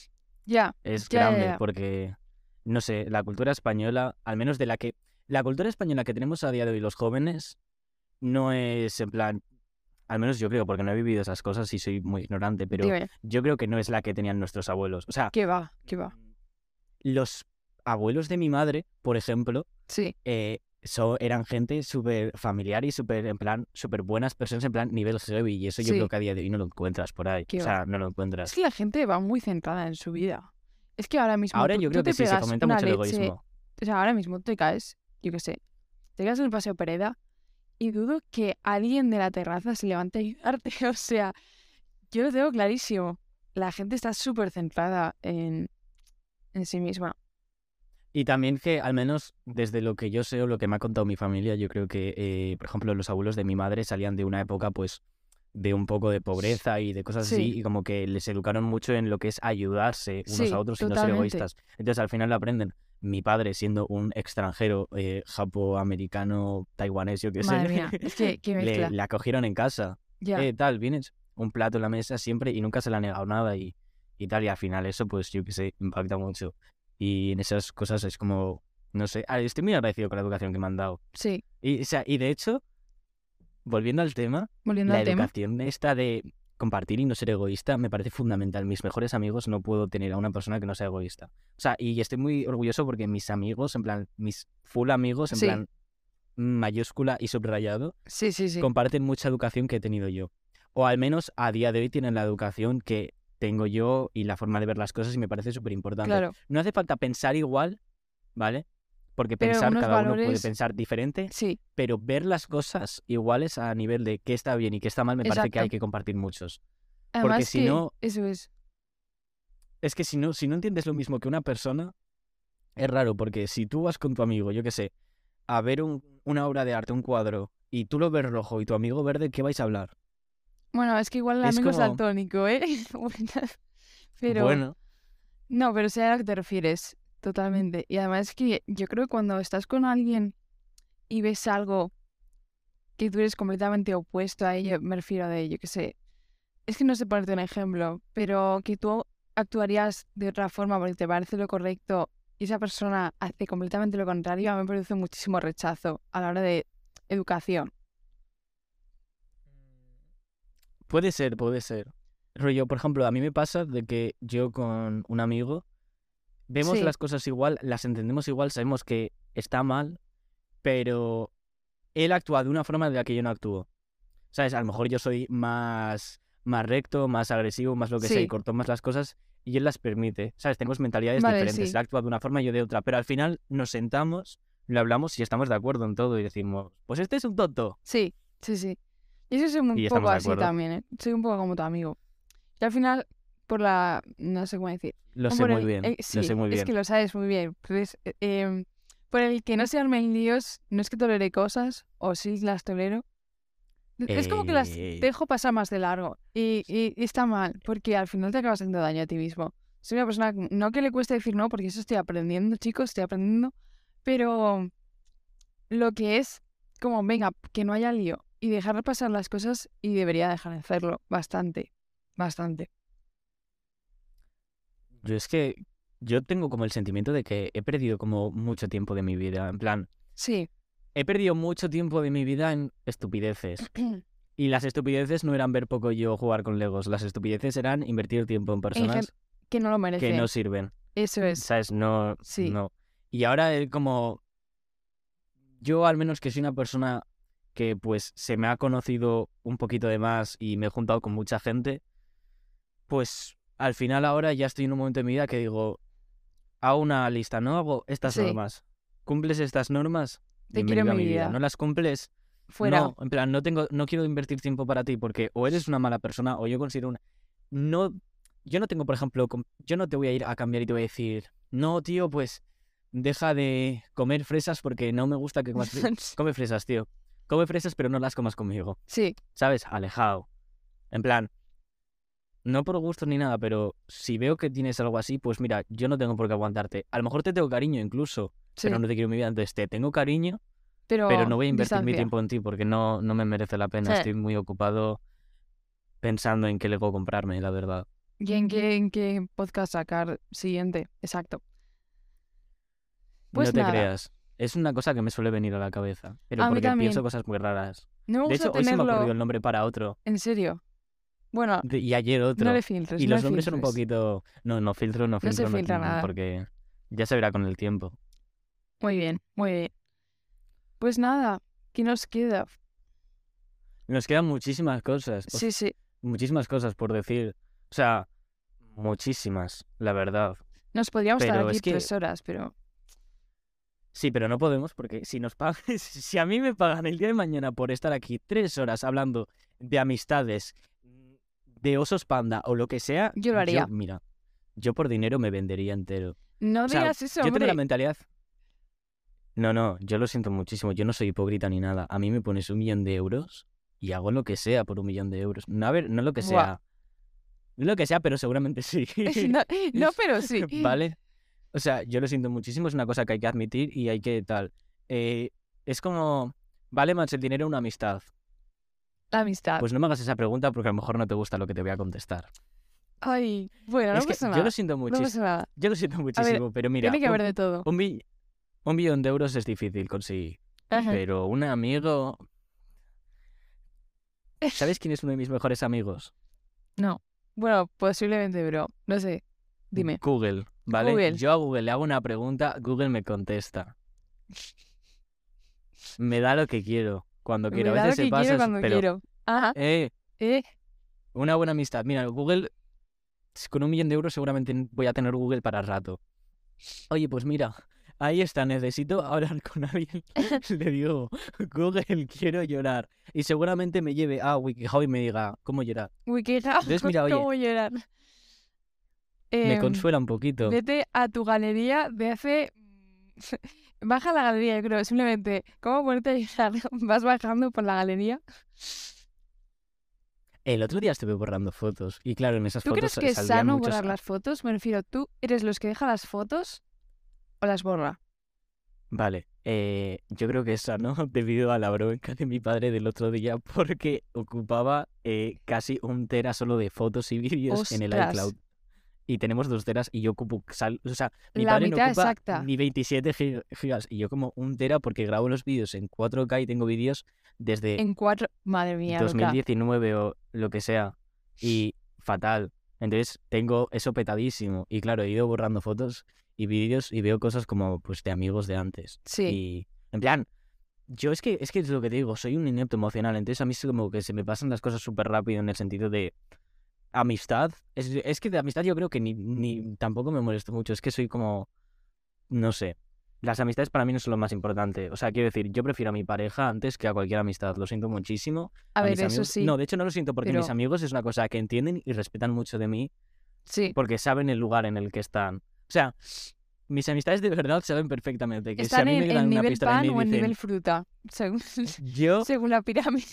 Ya, es ya, grande ya. porque, no sé, la cultura española, al menos de la que... La cultura española que tenemos a día de hoy los jóvenes no es en plan... Al menos yo creo, porque no he vivido esas cosas y soy muy ignorante, pero dime, yo creo que no es la que tenían nuestros abuelos. O sea, ¿qué va? ¿Qué va? los abuelos de mi madre, por ejemplo, Sí, eh, so- eran gente súper familiar y súper, en plan, súper buenas personas, en plan, nivel heavy. Y eso yo creo que a día de hoy no lo encuentras por ahí. Qué O sea, no lo encuentras. es que la gente va muy centrada en su vida. Es que ahora mismo Ahora tú, yo creo te que sí, se pegas fomenta una mucho el leche- egoísmo. O sea, ahora mismo te caes, yo qué sé, te caes en el paseo Pereda y dudo que alguien de la terraza se levante a ayudarte. O sea, yo lo tengo clarísimo. La gente está súper centrada en, en sí misma. Y también que, al menos desde lo que yo sé o lo que me ha contado mi familia, yo creo que, eh, por ejemplo, los abuelos de mi madre salían de una época, pues, de un poco de pobreza y de cosas Sí. así, y como que les educaron mucho en lo que es ayudarse unos Sí, a otros y no ser totalmente. egoístas. Entonces, al final lo aprenden. Mi padre, siendo un extranjero, eh, japo-americano, taiwanés, yo qué sé, Madre mía, es que qué le, mezcla. le acogieron en casa. Ya, Eh, tal, vienes un plato en la mesa siempre y nunca se le ha negado nada y, y tal. Y al final eso, pues yo qué sé, impacta mucho. Y en esas cosas es como, no sé, ah, estoy muy agradecido con la educación que me han dado. sí, Y, o sea, y de hecho, volviendo al tema, volviendo la al tema. educación esta de compartir y no ser egoísta me parece fundamental. Mis mejores amigos no puedo tener a una persona que no sea egoísta. O sea, y estoy muy orgulloso porque mis amigos, en plan, mis full amigos, en Sí. plan mayúscula y subrayado, Sí, sí, sí. comparten mucha educación que he tenido yo. O al menos a día de hoy tienen la educación que tengo yo y la forma de ver las cosas y me parece súper importante. Claro, No hace falta pensar igual, ¿vale? Porque Pero pensar, cada uno puede pensar diferente, sí, pero ver las cosas iguales a nivel de qué está bien y qué está mal, me parece que hay que compartir muchos. además si que no- eso es, Es que si no, si no entiendes lo mismo que una persona, es raro, porque si tú vas con tu amigo, yo qué sé, a ver un- una obra de arte, un cuadro, y tú lo ves rojo y tu amigo verde, ¿qué vais a hablar? bueno, es que igual el amigo es como- daltónico, ¿eh? pero, Bueno, no, pero sé a lo que te refieres, totalmente. Y además es que yo creo que cuando estás con alguien y ves algo que tú eres completamente opuesto a ello, me refiero de ello, que sé, es que no sé ponerte un ejemplo, pero que tú actuarías de otra forma porque te parece lo correcto y esa persona hace completamente lo contrario, a mí me produce muchísimo rechazo a la hora de educación. puede ser, puede ser. Rollo, por ejemplo, a mí me pasa de que yo con un amigo vemos Sí. las cosas igual, las entendemos igual, sabemos que está mal, pero él actúa de una forma de la que yo no actúo. ¿Sabes? A lo mejor yo soy más, más recto, más agresivo, más lo que sea, y Sí. corto más las cosas y él las permite. ¿Sabes? Tenemos mentalidades Vale, diferentes. sí. Él actúa de una forma y yo de otra, pero al final nos sentamos, lo hablamos y estamos de acuerdo en todo y decimos, pues este es un tonto. Sí, sí, sí. Y eso soy un Y poco así también, ¿eh? Soy un poco como tu amigo. Y al final, por la... no sé cómo decir. Lo sé muy el- bien, eh, lo sí, sé muy es bien. que lo sabes muy bien. Pues, eh, por el que no se armen líos, no es que tolere cosas, o sí las tolero. Es como que las Eh. dejo pasar más de largo. Y, y- y está mal, porque al final te acabas haciendo daño a ti mismo. Soy una persona, no que le cueste decir no, porque eso estoy aprendiendo, chicos, estoy aprendiendo. Pero lo que es como, venga, que no haya lío. Y dejar pasar las cosas y debería dejar de hacerlo. Bastante, bastante. Yo es que yo tengo como el sentimiento de que he perdido como mucho tiempo de mi vida. En plan, Sí. he perdido mucho tiempo de mi vida en estupideces. Y las estupideces no eran ver poco yo jugar con Legos. Las estupideces eran invertir tiempo en personas que no lo merece. que no sirven. Eso es. ¿Sabes? No, Sí. no. Y ahora es como... Yo al menos que soy una persona que pues se me ha conocido un poquito de más y me he juntado con mucha gente, pues al final ahora ya estoy en un momento de mi vida que digo, hago una lista, no hago estas Sí. normas. ¿Cumples estas normas? Te quiero mi vida. vida. ¿No las cumples? Fuera. No, en plan, no tengo, no quiero invertir tiempo para ti porque o eres una mala persona o yo considero una. No, yo no tengo, por ejemplo, yo no te voy a ir a cambiar y te voy a decir, no, tío, pues deja de comer fresas porque no me gusta que comas fresas. Come fresas, tío. Come fresas, pero no las comas conmigo. sí, ¿Sabes? Alejado. En plan, no por gusto ni nada, pero si veo que tienes algo así, pues mira, yo no tengo por qué aguantarte. A lo mejor te tengo cariño incluso, sí. pero no te quiero en mi vida. Entonces te tengo cariño, pero, pero no voy a invertir mi tiempo en ti porque no, no me merece la pena. Sí. Estoy muy ocupado pensando en qué Lego comprarme, la verdad. ¿Y en qué, en qué podcast sacar siguiente? Exacto. Pues no te nada. creas. Es una cosa que me suele venir a la cabeza. Pero A porque pienso cosas muy raras. No me De hecho, hoy se me ha tenerlo ocurrido el nombre para otro. en serio. Bueno, y ayer otro. no le filtres. y los nombres son un poquito. No, no filtro, no se filtro. no- filtra no, nada. Porque ya se verá con el tiempo. Muy bien, muy bien. Pues nada, ¿qué nos queda? Nos quedan muchísimas cosas. Sí, sí. Muchísimas cosas por decir. O sea, muchísimas, la verdad. Nos podríamos estar Pero aquí es que- tres horas, pero Sí, pero no podemos porque si nos pagan, si a mí me pagan el día de mañana por estar aquí tres horas hablando de amistades, de osos panda o lo que sea, Yo lo haría. mira, yo por dinero me vendería entero. no O sea, digas eso, yo tengo la mentalidad. No, no, yo lo siento muchísimo. Yo no soy hipócrita ni nada. A mí me pones un millón de euros y hago lo que sea por un millón de euros. No, a ver, no lo que sea. No lo que sea, pero seguramente sí. no, no, pero sí. ¿Vale? O sea, yo lo siento muchísimo, es una cosa que hay que admitir y hay que tal. Eh, es como, ¿vale más el dinero una amistad? La amistad. Pues no me hagas esa pregunta porque a lo mejor no te gusta lo que te voy a contestar. Ay, bueno, no es que pasa yo nada. lo siento No muchísimo. pasa nada. Yo lo siento muchísimo, pero mira, Tiene que un, haber de todo. un bi- un billón de euros es difícil conseguir. Ajá. Pero un amigo... ¿Sabes quién es uno de mis mejores amigos? No. Bueno, posiblemente, pero no sé. Dime. Google, ¿vale? Google. Yo a Google le hago una pregunta, Google me contesta. Me da lo que quiero, cuando Me quiero. a veces se pasa, cuando pero quiero. Ajá. eh, Eh, una buena amistad. Mira, Google con un millón de euros seguramente voy a tener Google para rato. Oye, pues mira, ahí está, necesito hablar con alguien. Le digo, Google, quiero llorar. Y seguramente me lleve a WikiHow y me diga, ¿cómo llorar? WikiHow. ¿cómo llorar? Me Em, consuela un poquito. Vete a tu galería de hace... Baja la galería, yo creo. Simplemente, ¿cómo ponerte a llorar? Vas bajando por la galería. El otro día estuve borrando fotos y claro, en esas ¿Tú fotos crees que es sano borrar las fotos? Me refiero, ¿tú eres los que deja las fotos o las borra? Vale, eh, yo creo que es sano debido a la bronca de mi padre del otro día porque ocupaba eh, casi un tera solo de fotos y vídeos en el iCloud. Y tenemos dos teras y yo ocupo, sal- o sea, mi La padre no mitad ocupa exacta. ni 27 gi- gigas y yo como un tera porque grabo los vídeos en 4K y tengo vídeos desde En cuatro... Madre mía, Luca. 2019 o lo que sea y fatal. Entonces tengo eso petadísimo y claro, he ido borrando fotos y vídeos y veo cosas como pues de amigos de antes. Sí. Y en plan, yo es que es que es lo que te digo, soy un inepto emocional, entonces a mí es como que se me pasan las cosas súper rápido en el sentido de amistad. Es, es que de amistad yo creo que ni, ni tampoco me molesto mucho, es que soy como, no sé. Las amistades para mí no son lo más importante. O sea, quiero decir, yo prefiero a mi pareja antes que a cualquier amistad. Lo siento muchísimo. A ver, eso amigos- sí. No, de hecho no lo siento porque mis amigos es una cosa que entienden y respetan mucho de mí Sí. porque saben el lugar en el que están. O sea, mis amistades de verdad saben perfectamente que si a Están mí me en, dan en una nivel pistola pan y o me en nivel dicen, fruta, según, yo según la pirámide.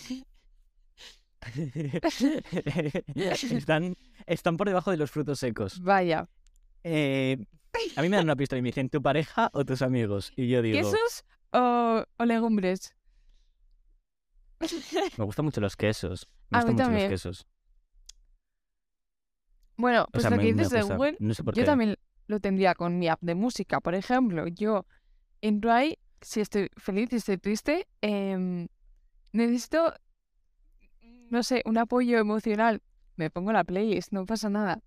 están, están por debajo de los frutos secos. Vaya. Eh, a mí me dan una pistola y me dicen tu pareja o tus amigos. Y yo digo, ¿Quesos o, o legumbres? me gustan mucho los quesos. Me A gustan mí mucho también. los quesos. Bueno, O pues sea, lo que dices de. Google, No sé por yo qué. también lo tendría con mi app de música. Por ejemplo, yo entro ahí, si estoy feliz, si estoy triste, em, necesito, no sé, un apoyo emocional. Me pongo la playlist, no pasa nada.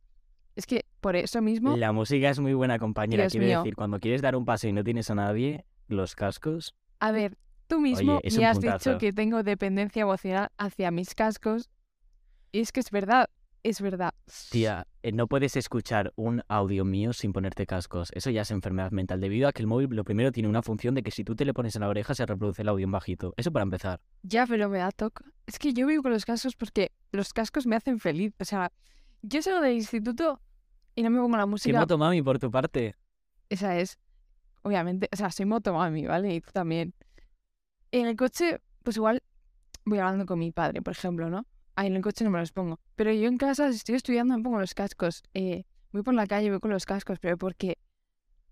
Es que por eso mismo, La música es muy buena compañera. Dios Quiero mío. decir, cuando quieres dar un paso y no tienes a nadie, los cascos. a ver, tú mismo me has puntazo. dicho que tengo dependencia emocional hacia mis cascos. Y es que es verdad, es verdad. Tía, eh, no puedes escuchar un audio mío sin ponerte cascos. Eso ya es enfermedad mental. Debido a que el móvil lo primero tiene una función de que si tú te le pones en la oreja se reproduce el audio en bajito. Eso para empezar. Ya, pero me da toque. Es que yo vivo con los cascos porque los cascos me hacen feliz. O sea, yo salgo del instituto y no me pongo la Qué música. moto mami por tu parte. Esa es, obviamente, o sea, soy motomami, ¿vale? Y tú también. En el coche, pues igual voy hablando con mi padre, por ejemplo, ¿no? Ahí en el coche no me los pongo. Pero yo en casa, si estoy estudiando, me pongo los cascos. Eh, voy por la calle, voy con los cascos, pero porque,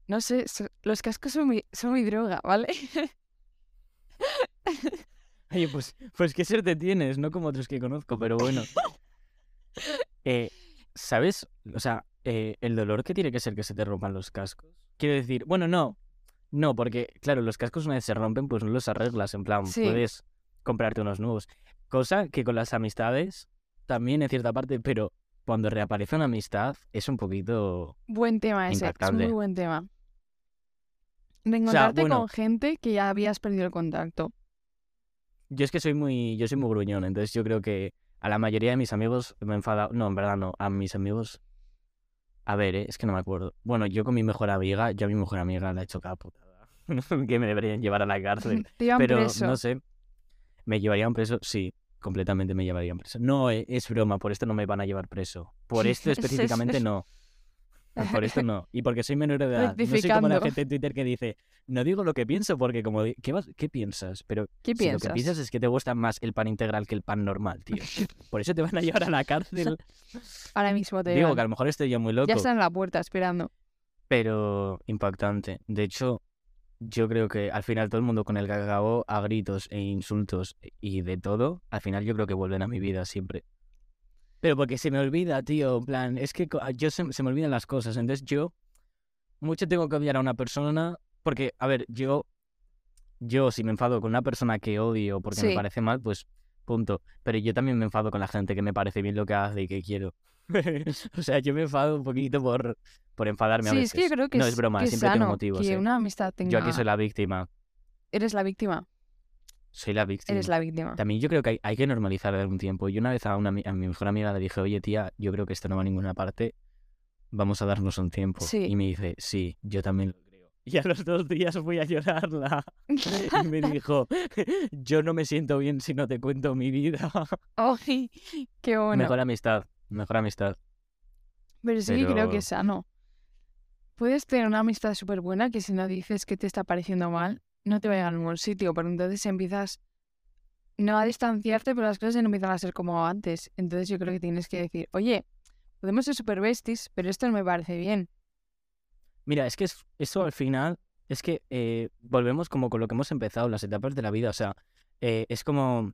no sé, so- los cascos son mi, son mi droga, ¿vale? Oye, pues, pues qué suerte tienes, no como otros que conozco, pero bueno. Eh, ¿Sabes? O sea, eh, el dolor que tiene que ser que se te rompan los cascos. Quiero decir, bueno, no. No, porque, claro, los cascos una vez se rompen, pues no los arreglas. En plan, Sí. puedes comprarte unos nuevos. Cosa que con las amistades, también en cierta parte, pero cuando reaparece una amistad, es un poquito. Buen tema ese, es Impactable. muy buen tema. De encontrarte bueno. con gente que ya habías perdido el contacto. Yo es que soy muy, yo soy muy gruñón, entonces yo creo que a la mayoría de mis amigos me he enfadado. No, en verdad no. A mis amigos. A ver, eh, es que no me acuerdo. Bueno, yo con mi mejor amiga, yo a mi mejor amiga la he hecho cada putada. que me deberían llevar a la cárcel. Te Pero preso. no sé. ¿Me llevarían preso? Sí, completamente me llevarían preso. No, eh, es broma, por esto no me van a llevar preso. Por esto específicamente no. Por esto no. Y porque soy menor de edad. No soy como la gente en Twitter que dice, no digo lo que pienso porque como... ¿Qué, vas- qué piensas? Pero ¿Qué si piensas? lo que piensas es que te gusta más el pan integral que el pan normal, tío. Por eso te van a llevar a la cárcel. Ahora mismo te Digo que a lo mejor estoy yo muy loco, Ya está en la puerta esperando. pero impactante. De hecho, yo creo que al final todo el mundo con el que acabó a gritos e insultos y de todo, al final yo creo que vuelven a mi vida siempre. Pero porque se me olvida, tío, en plan, es que co- yo se, se me olvidan las cosas, entonces yo mucho tengo que odiar a una persona, porque, a ver, yo, yo si me enfado con una persona que odio porque me parece mal, pues punto. Pero yo también me enfado con la gente que me parece bien lo que hace y que quiero. o sea, yo me enfado un poquito por, por enfadarme a Sí, veces. es que yo creo que no es, es broma, que siempre sano tengo motivos. que eh. una amistad tenga... Yo aquí soy la víctima. Eres la víctima. Soy la víctima. Eres la víctima. También yo creo que hay, hay que normalizar de algún tiempo. Yo una vez a, una, a mi mejor amiga le dije, oye tía, yo creo que esto no va a ninguna parte. vamos a darnos un tiempo. Sí. Y me dice, sí, yo también lo creo. Y a los dos días fui a llorarla. Y me dijo, yo no me siento bien si no te cuento mi vida. ¡Ay! ¡Qué bueno! Mejor amistad, mejor amistad. Pero sí que creo que es sano. Puedes tener una amistad súper buena que si no dices que te está pareciendo mal, no te va a llegar a ningún sitio, pero entonces empiezas no a distanciarte, pero las cosas no empiezan a ser como antes. Entonces yo creo que tienes que decir, oye, podemos ser super besties, pero esto no me parece bien. Mira, es que es- eso al final, es que eh, volvemos como con lo que hemos empezado, las etapas de la vida. O sea, eh, es como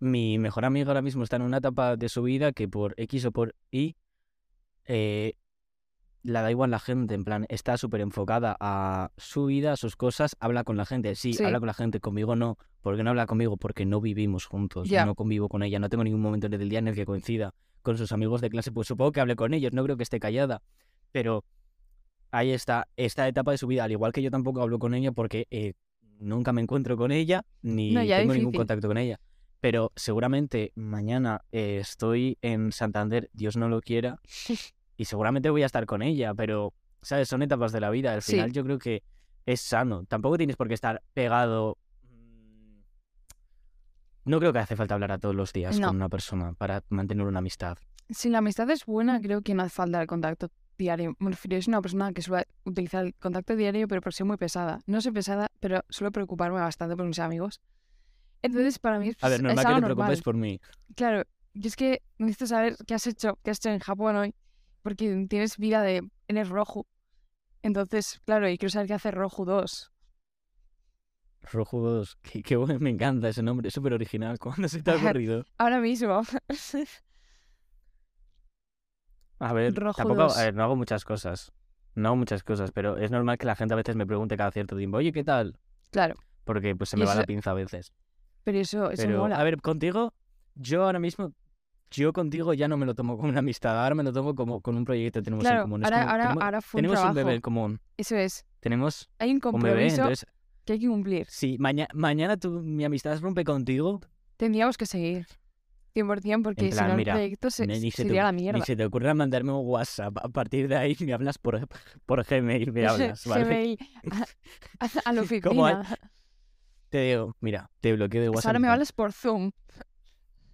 mi mejor amigo ahora mismo está en una etapa de su vida que por X o por Y eh, la da igual la gente, en plan, está súper enfocada a su vida, a sus cosas, habla con la gente. Sí, Sí. habla con la gente, conmigo no. ¿Por qué no habla conmigo? Porque no vivimos juntos, Ya. no convivo con ella, no tengo ningún momento del día en el que coincida con sus amigos de clase. Pues supongo que hable con ellos, no creo que esté callada. Pero ahí está, esta etapa de su vida, al igual que yo tampoco hablo con ella porque eh, nunca me encuentro con ella, ni No, tengo ningún contacto con ella. Pero seguramente mañana eh, estoy en Santander, Dios no lo quiera, y seguramente voy a estar con ella, pero, ¿sabes? Son etapas de la vida. Al Sí. final yo creo que es sano. Tampoco tienes por qué estar pegado. mm, No creo que hace falta hablar a todos los días No. con una persona para mantener una amistad. Si la amistad es buena, creo que no hace falta el contacto diario. Me refiero, es una persona que suele utilizar el contacto diario, pero por ser muy pesada. No soy pesada, pero suelo preocuparme bastante por mis amigos. Entonces, para mí es, A ver, es normal que algo te preocupes normal. por mí. Claro, yo es que necesito saber qué has hecho, qué has hecho en Japón hoy, porque tienes vida de... Eres rojo. Entonces, claro, y quiero saber qué hace Rojo 2. Rojo 2. Qué, qué bueno, me encanta ese nombre, es súper original. ¿Cuándo se te ha ocurrido? Ahora mismo. A ver, Rojo tampoco, 2. a ver, no hago muchas cosas. No hago muchas cosas, pero es normal que la gente a veces me pregunte cada cierto tiempo, oye, ¿qué tal? claro, Porque pues se Y me va la pinza a veces. Pero eso, eso Pero, mola. a ver, contigo, yo ahora mismo, yo contigo ya no me lo tomo como una amistad, ahora me lo tomo como con un proyecto que tenemos en claro, común. Es ahora, como- ahora, tenemos ahora fue un tenemos un bebé en común, Eso es. tenemos Hay un un bebé, compromiso entonces, que hay que cumplir. si maña- mañana tu, mi amistad rompe contigo, Tendríamos que seguir. 100% porque En si no el proyecto se, ni, ni se sería te, la ni mierda. se te ocurra mandarme un WhatsApp, a partir de ahí me hablas por, por Gmail, me hablas, ¿vale? Gmail, a, a- la Como oficina. Te digo, mira, te bloqueo de Pues WhatsApp. ahora me hablas por Zoom.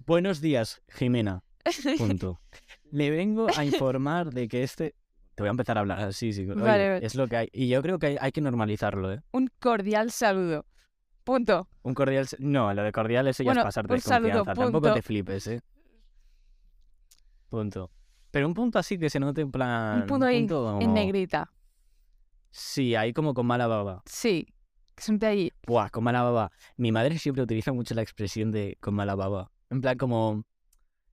Buenos días, Jimena. Punto. Le vengo a informar de que este. Te voy a empezar a hablar así, sí. oye, Vale, vale. Es lo que hay. Y yo creo que hay, hay que normalizarlo, ¿eh? un cordial saludo. Punto. Un cordial. No, lo de cordial, eso ya Bueno, es pasarte un de saludo, confianza. Tampoco punto. te flipes, ¿eh? Punto. Pero un punto así que se note en plan. Un punto ahí, En negrita. Sí, ahí como con mala baba. Sí. De ahí. Buah, con mala baba. Mi madre siempre utiliza mucho la expresión de con mala baba. En plan, como.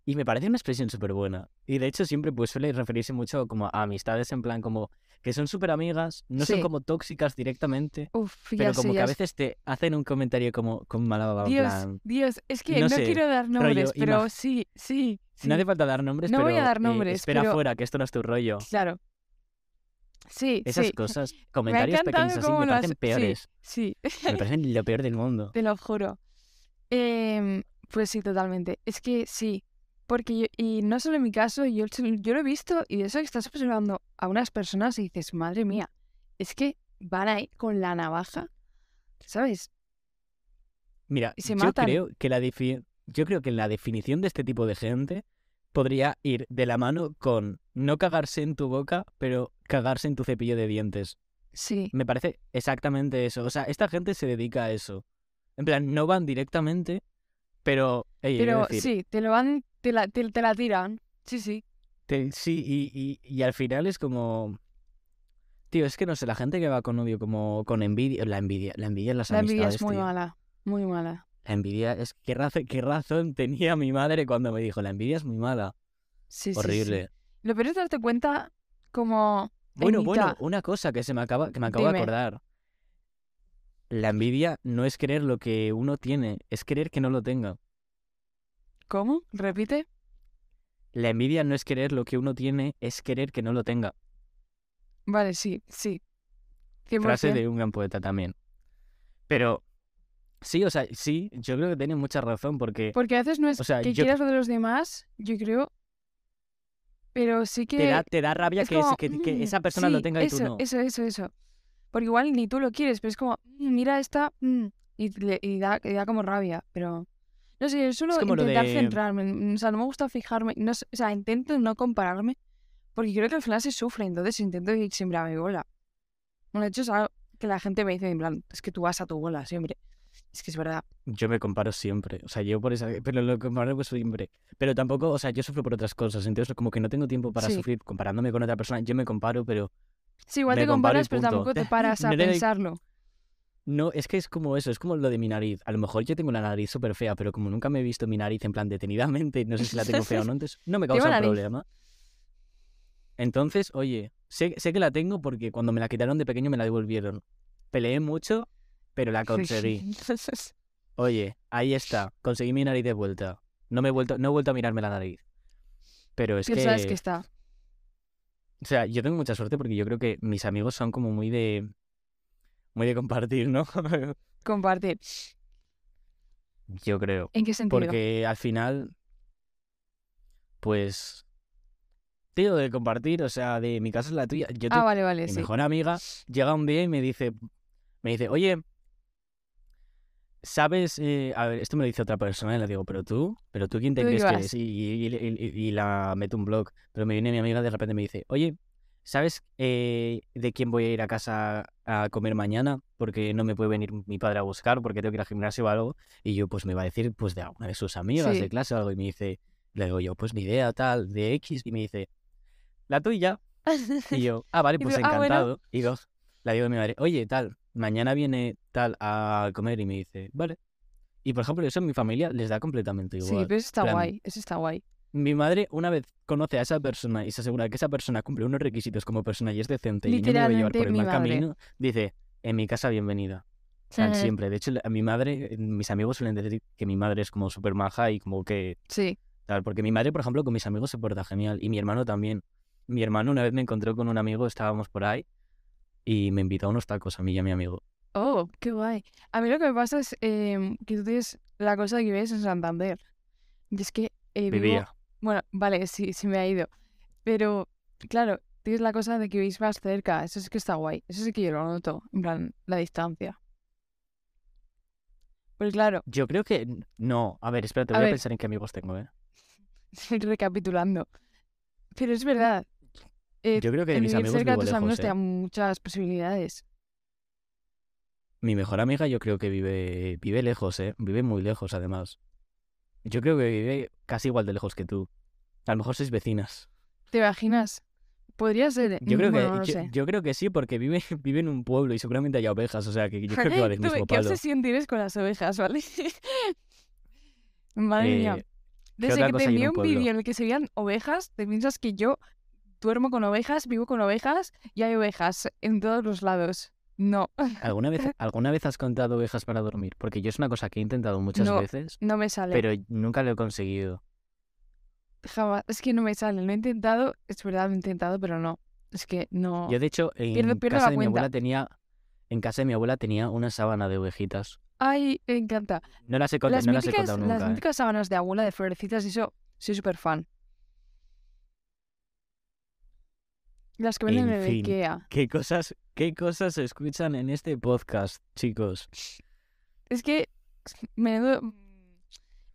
Y me parece una expresión súper buena. Y de hecho, siempre pues suele referirse mucho como a amistades, en plan, como que son súper amigas, no son como tóxicas directamente, Uf, pero como sé, que a veces te hacen un comentario como con mala baba. en Dios, plan, Dios, es que no no, sé, quiero dar nombres, pero sí, sí, sí. No hace falta dar nombres, No pero voy a dar eh, nombres, espera pero- fuera, que esto no es tu rollo. Claro. Sí, Esas sí. cosas, comentarios pequeños así, me parecen sí. peores. Sí, Me parecen lo peor del mundo. te lo juro. Em, pues sí, totalmente. Es que sí. Porque yo, y no solo en mi caso, yo, yo lo he visto y de eso que estás observando a unas personas y dices, madre mía, es que van ahí con la navaja, ¿sabes? Mira, Y se yo matan. creo que la defi- yo creo que la definición de este tipo de gente podría ir de la mano con no cagarse en tu boca, pero cagarse en tu cepillo de dientes. Sí, Me parece exactamente eso. O sea, esta gente se dedica a eso. En plan, no van directamente, pero... pero decir, sí, te lo van, te la, te, te la tiran. Sí, sí. te- sí, y, y- y al final es como... Tío, es que no sé, la gente que va con odio como con envidia, la envidia, la envidia en las La envidia es muy tío. mala, muy mala. La envidia es qué razón, qué razón tenía mi madre cuando me dijo, la envidia es muy mala. Sí, sí, sí. Horrible. Lo peor es darte cuenta como... Bueno, en bueno, una cosa que se me acaba, que me acabo de acordar. La envidia no es querer lo que uno tiene, es querer que no lo tenga. ¿Cómo? ¿Repite? La envidia no es querer lo que uno tiene, es querer que no lo tenga. Vale, sí, sí. 100%. Frase de un gran poeta también. Pero sí, o sea, sí, yo creo que tiene mucha razón porque Porque a veces no es O sea, que yo- quieras lo de los demás, yo creo Pero sí que... Te da, te da rabia es que, como, que, que mm, esa persona lo sí, tenga y eso, tú no. Eso, eso, eso. Porque igual ni tú lo quieres, pero es como, "Mm, mira esta, mm", y, le- y da, y da como rabia, pero... No sé, yo suelo lo intentar de- centrarme, mm, o sea, no me gusta fijarme, no o sea, intento no compararme, porque creo que al final se sufre, entonces intento ir siempre a mi bola. Bueno, de hecho es algo que la gente me dice en plan, es que tú vas a tu bola siempre. Es que es verdad. Yo me comparo siempre. O sea, yo por esa. Pero lo comparo pues siempre. Pero tampoco, o sea, yo sufro por otras cosas. Entonces, como que no tengo tiempo para Sí. sufrir comparándome con otra persona. Yo me comparo, pero Sí, igual te comparas, pero tampoco te paras a No pensarlo. no, es que es como eso, es como lo de mi nariz. A lo mejor yo tengo una nariz súper fea, pero como nunca me he visto mi nariz en plan detenidamente, no sé si la tengo fea o no, entonces no me causa un problema. Entonces, oye, sé, sé que la tengo porque cuando me la quitaron de pequeño me la devolvieron. Peleé mucho, pero la conseguí. Oye, ahí está, conseguí mi nariz de vuelta. No me he vuelto, no he vuelto a mirarme la nariz. Pero es que sabes que está. o sea, yo tengo mucha suerte porque yo creo que mis amigos son como muy de, muy de compartir, ¿no? Compartir. yo creo. ¿En qué sentido? Porque al final, pues, tío, de compartir, o sea, de mi casa es la tuya. Yo Ah, vale, vale, mi sí. mejor amiga llega un día y me dice, me dice, oye, ¿sabes? eh, a ver, esto me lo dice otra persona y le digo, pero tú, pero tú quién te ¿Tú de crees que eres? Y, y- y- y- y la meto un blog. Pero me viene mi amiga de repente y me dice, oye, ¿sabes eh, de quién voy a ir a casa a comer mañana? Porque no me puede venir mi padre a buscar porque tengo que ir al gimnasio o algo. Y yo, pues me va a decir, pues de alguna de sus amigas Sí. de clase o algo. Y me dice, le digo yo, pues ni idea, tal, de X. Y me dice, la tuya. Y yo, ah, vale, pues "Ah, bueno". encantado. Y dos, la digo a mi madre, oye, tal, mañana viene tal a comer y me dice, vale. Y por ejemplo, eso en mi familia les da completamente Sí, igual. pero eso está plan, guay. Eso está guay. Mi madre, una vez conoce a esa persona y se asegura que esa persona cumple unos requisitos como persona y es decente y no me va a llevar por el mal madre. camino, dice, en mi casa bienvenida. Siempre. De hecho, a mi madre, mis amigos suelen decir que mi madre es como súper maja y como que Sí. Tal, porque mi madre, por ejemplo, con mis amigos se porta genial. Y mi hermano también. Mi hermano una vez me encontró con un amigo, estábamos por ahí, y me invitó a unos tacos a mí y a mi amigo. Oh, qué guay. A mí lo que me pasa es em, que tú tienes la cosa de que vives en Santander. Y es que eh, vivo- Vivía. Bueno, vale, sí, sí me ha ido. Pero, claro, tienes la cosa de que vivís más cerca. Eso sí que está guay. Eso sí que yo lo noto. En plan, la distancia. Pues claro, Yo creo que. No, a ver, espérate, A voy a ver. pensar en qué amigos tengo, ¿eh? recapitulando. Pero es verdad. Eh, Yo creo que de mis amigos cerca de vivo tus amigos lejos, te da ¿eh? muchas posibilidades. Mi mejor amiga yo creo que vive, vive lejos, ¿eh? Vive muy lejos, además. Yo creo que vive casi igual de lejos que tú. A lo mejor sois vecinas. ¿Te imaginas? Podría ser. Yo creo bueno, que, no yo, sé. yo creo que sí, porque vive, vive en un pueblo y seguramente haya ovejas, o sea que yo creo que va del mismo ¿Qué palo. obsesión tienes con las ovejas, vale? Madre mía. Eh, Desde que te hay en envié un vídeo en el que se veían ovejas, te piensas que yo duermo con ovejas, vivo con ovejas y hay ovejas en todos los lados. No, ¿Alguna vez, ¿Alguna vez has contado ovejas para dormir? Porque yo es una cosa que he intentado muchas No, veces, no me sale. pero nunca lo he conseguido. Jamás. Es que no me sale. Lo he intentado, es verdad, lo he intentado, pero no. Es que no. Yo, de hecho, en Pierdo- pierdo casa de mi abuela tenía... En casa de mi abuela tenía una sábana de ovejitas. Ay, me encanta. No las he, cont- Las no las he contado las nunca. ¿eh? míticas sábanas de abuela de florecitas eso, soy súper fan. Las que venden En en el fin. Ikea. ¿Qué cosas, ¿Qué cosas se escuchan en este podcast, chicos? Es que, menudo...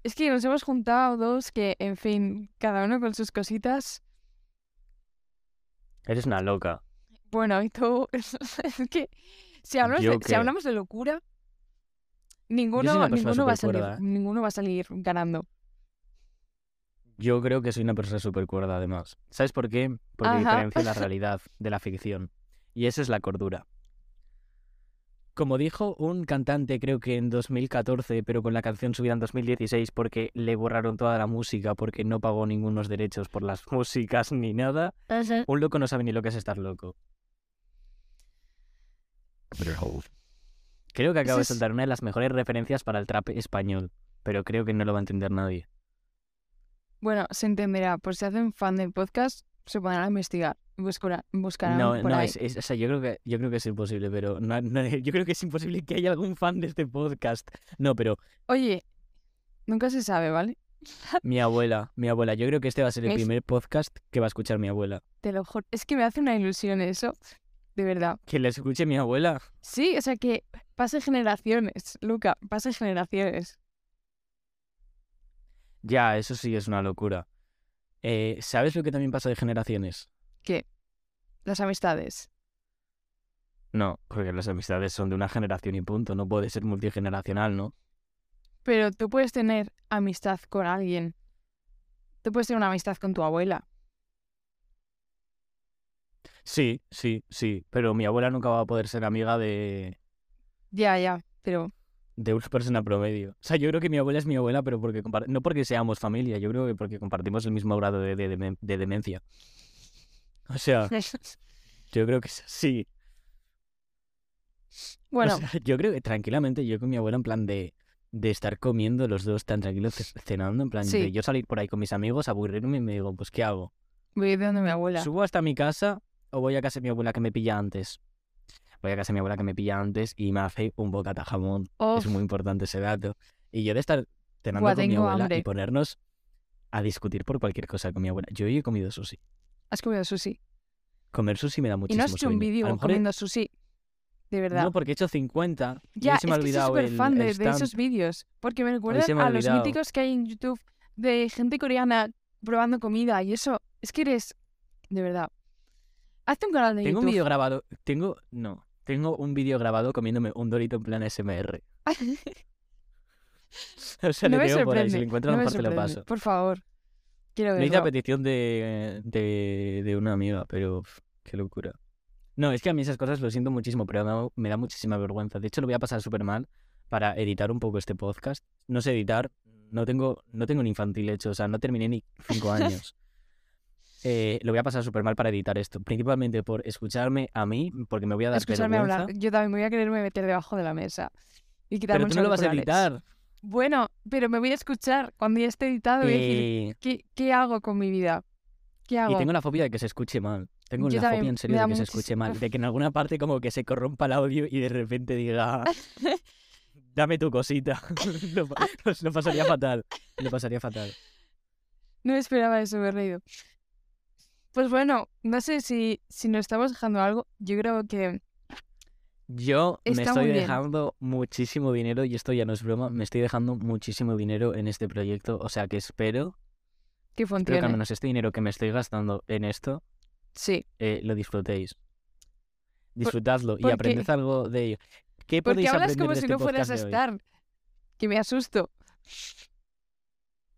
Es que nos hemos juntado dos que, en fin, cada uno con sus cositas. Eres una loca. Bueno, y tú... es que, si hablamos, ¿Yo de, si hablamos de locura, ninguno, ninguno, va a salir, ¿eh? ninguno va a salir ganando. Yo creo que soy una persona súper cuerda, además. ¿Sabes por qué? Porque Ajá. diferencio la realidad de la ficción. Y eso es la cordura. Como dijo un cantante, creo que en 2014, pero con la canción subida en 2016 porque le borraron toda la música porque no pagó ningunos derechos por las músicas ni nada, un loco no sabe ni lo que es estar loco. Creo que acabo de soltar una de las mejores referencias para el trap español, pero creo que no lo va a entender nadie. Bueno, se entenderá. Por si hacen fan del podcast, se pondrán a investigar. Buscarán, buscarán No, por no, ahí. es, es- o sea, yo creo que yo creo que es imposible, pero no- no- yo creo que es imposible que haya algún fan de este podcast. No, pero Oye, nunca se sabe, ¿vale? Mi abuela, mi abuela. Yo creo que este va a ser el primer podcast que va a escuchar mi abuela. Te lo juro. Es que me hace una ilusión eso. De verdad. Que le escuche mi abuela. Sí, o sea que pase generaciones, Luca, pase generaciones. Ya, eso sí es una locura. Eh, ¿Sabes lo que también pasa de generaciones? Las amistades. No, porque las amistades son de una generación y punto. No puede ser multigeneracional, ¿no? Pero tú puedes tener amistad con alguien. Tú puedes tener una amistad con tu abuela. Sí, sí, sí. Pero mi abuela nunca va a poder ser amiga de, Ya, ya, pero de una persona promedio. O sea, yo creo que mi abuela es mi abuela, pero porque no porque seamos familia, yo creo que porque compartimos el mismo grado de, de- de- de demencia. O sea, yo creo que es así. O bueno, sea, yo creo que tranquilamente, yo con mi abuela en plan de, de estar comiendo los dos tan tranquilos, ce- cenando, en plan Sí. de yo salir por ahí con mis amigos, aburrirme y me digo, pues ¿qué hago? voy a ir donde mi abuela. ¿Subo hasta mi casa o voy a casa de mi abuela que me pilla antes? Voy a casa de mi abuela que me pilla antes y me hace un bocata jamón. Uf, Es muy importante ese dato. Y yo de estar cenando con mi tengo abuela hambre. y ponernos a discutir por cualquier cosa con mi abuela. Yo hoy he comido sushi. has comido sushi. Comer sushi me da Y muchísimo no has hecho un sueño. A vídeo mejor he- comiendo sushi. De verdad. No, porque he hecho 50 y ya, hoy se me ha es que soy olvidado súper el, fan el de, de stand. esos vídeos. Porque me recuerdan se me ha a los olvidado. míticos que hay en YouTube de gente coreana probando comida y eso. Es que eres. De verdad. Hazte un canal de Tengo un YouTube. vídeo grabado. Tengo. No. Tengo un vídeo grabado comiéndome un dorito en plan SMR. O sea, no le tengo por ahí. Si lo encuentro, no me lo paso. Por favor. Quiero Lo hice a verlo. petición de, de, de una amiga, pero uf, qué locura. No, es que a mí esas cosas lo siento muchísimo, pero me da, me da muchísima vergüenza. De hecho, lo voy a pasar súper mal para editar un poco este podcast. No sé editar, no tengo, no tengo un infantil hecho, o sea, no terminé ni cinco años. Eh, lo voy a pasar súper mal para editar esto, principalmente por escucharme a mí, porque me voy a dar Escucharme vergüenza. hablar. Yo también me voy a quererme meter debajo de la mesa. Y quitarme Pero tú no lo vas a editar. Bueno, pero me voy a escuchar cuando ya esté editado y voy a decir, Eh, ¿qué, ¿qué hago con mi vida? ¿Qué hago? y tengo la fobia de que se escuche mal. Tengo Yo la fobia en serio de que se escuche mal. De que en alguna parte como que se corrompa el audio y de repente diga, dame tu cosita. lo, lo pasaría fatal. Lo pasaría fatal. No esperaba eso, me he reído. Pues bueno, no sé si, si nos estamos dejando algo. Yo creo que Yo me estoy dejando muchísimo dinero, y esto ya no es broma, me estoy dejando muchísimo dinero en este proyecto. O sea que espero, que espero que funcione. al menos este dinero que me estoy gastando en esto, Sí, eh, lo disfrutéis. Disfrutadlo y porque- aprended algo de ello. ¿Qué porque podéis hablas aprender como de si este no fueras a estar. Que me asusto.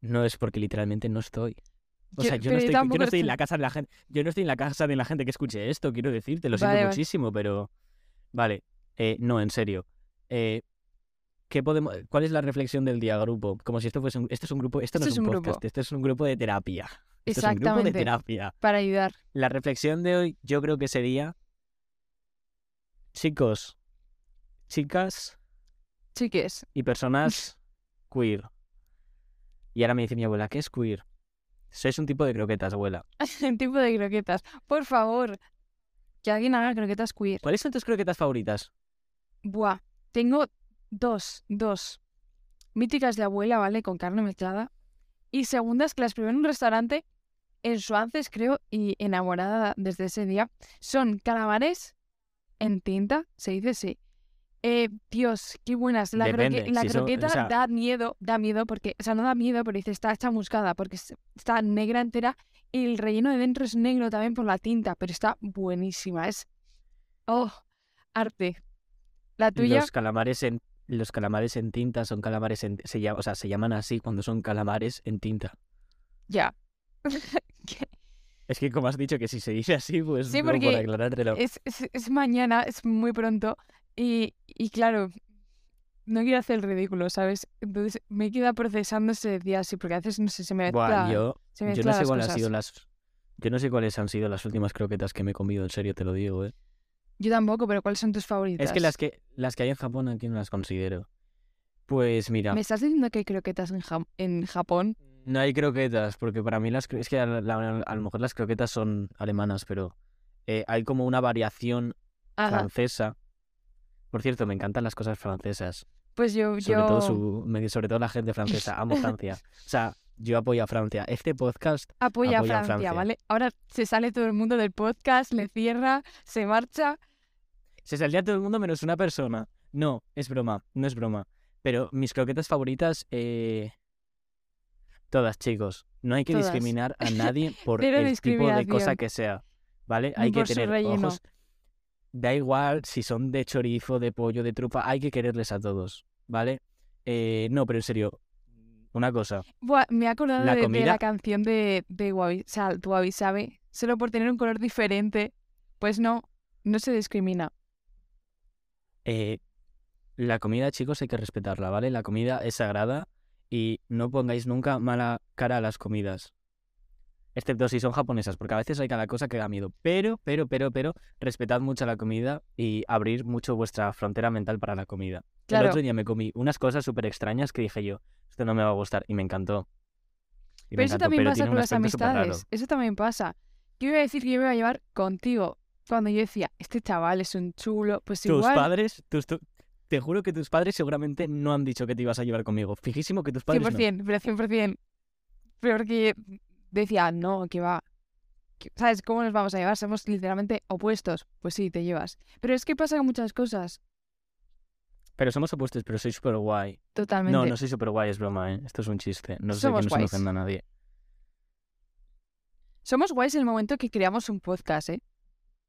No es porque literalmente no estoy. O Yo- sea, yo no, estoy, yo tampoco no estoy en la casa de la gente. Yo no estoy en la casa de la gente que escuche esto, quiero decirte, lo Vale, siento vale. muchísimo, pero. Vale. eh, no, en serio. Eh, ¿qué podemos, ¿Cuál es la reflexión del día grupo? Como si esto fuese un, esto es un grupo, esto no es un podcast, grupo. esto es un grupo de terapia. Esto es un grupo de Exactamente. terapia. Para ayudar. La reflexión de hoy yo creo que sería, chicos, chicas Chiques. y personas queer. Y ahora me dice mi abuela, ¿qué es queer? Sois un tipo de croquetas, abuela. Un tipo de croquetas. Por favor. Que alguien haga croquetas queer. ¿Cuáles son tus croquetas favoritas? Buah. Tengo dos, dos. Míticas de abuela, ¿vale? Con carne mezclada. Y segundas que las probé en un restaurante en Suances, creo, y enamorada desde ese día. Son calamares en tinta, se dice sí. Eh, Dios, qué buenas. La, croque- Depende, la si son- o croqueta sea- da miedo, da miedo porque, o sea, no da miedo, pero dice está chamuscada porque es- está negra entera y el relleno de dentro es negro también por la tinta, pero está buenísima. Es, oh, arte. La tuya, Los calamares en los calamares en tinta son calamares en se llama, o sea, se llaman así cuando son calamares en tinta. ya. Es que como has dicho que si se dice así, pues Sí, como por porque aclarártelo. es, es, es mañana, es muy pronto. Y, y claro, no quiero hacer el ridículo, ¿sabes? Entonces me he quedado procesando ese día así, porque a veces no sé, se me Buah, mezcla, yo, se yo me no mezclan sé cuáles han sido las yo no sé cuáles han sido las últimas croquetas que me he comido, en serio te lo digo, eh. Yo tampoco, pero ¿cuáles son tus favoritas? Es que las que las que hay en Japón aquí no las considero. Pues mira, ¿Me estás diciendo que hay croquetas en, Jam- en Japón? no hay croquetas, porque para mí las es que a, la- a lo mejor las croquetas son alemanas, pero eh, hay como una variación Ajá. francesa. Por cierto, me encantan las cosas francesas. Pues yo, Sobre yo... todo su, sobre todo la gente francesa. Amo Francia. O sea, yo apoyo a Francia. Este podcast Apoya, Apoya a a Francia. ¿vale? Ahora se sale todo el mundo del podcast, le cierra, se marcha. Se saldría todo el mundo menos una persona. No, es broma, no es broma. Pero mis croquetas favoritas, eh... todas, chicos. No hay que Todas. discriminar a nadie por el tipo de cosa que sea. ¿Vale? Hay que por tener ojos. Da igual si son de chorizo, de pollo, de trufa, hay que quererles a todos. ¿Vale? Eh, no, pero en serio, una cosa. Buah, me he acordado La de, la canción de, de Wabi, Sal, tu Wabi Sabe. Solo por tener un color diferente, pues no, no se discrimina. Eh, la comida, chicos, hay que respetarla, ¿vale? La comida es sagrada y no pongáis nunca mala cara a las comidas. Excepto si son japonesas, porque a veces hay cada cosa que da miedo. Pero, pero, pero, pero, respetad mucho la comida y abrir mucho vuestra frontera mental para la comida. Claro. El otro día me comí unas cosas súper extrañas que dije yo, esto no me va a gustar y me encantó. Y me Pero eso encantó, también pero pasa con las amistades. Eso también pasa. Yo iba a decir que yo me iba a llevar contigo. Cuando yo decía, este chaval es un chulo, pues Tus igual. padres, tus, tu- te juro que tus padres seguramente no han dicho que te ibas a llevar conmigo. Fijísimo que tus padres no. 100%, pero 100%. Pero porque decía, no, que va. ¿Sabes cómo nos vamos a llevar? Somos literalmente opuestos. Pues sí, te llevas. Pero es que pasa con muchas cosas. Pero somos opuestos, pero soy súper guay. Totalmente. No, no soy súper guay, es broma, ¿eh? Esto es un chiste. No sé que no se me ofenda a nadie. Somos guays en el momento que creamos un podcast, ¿eh?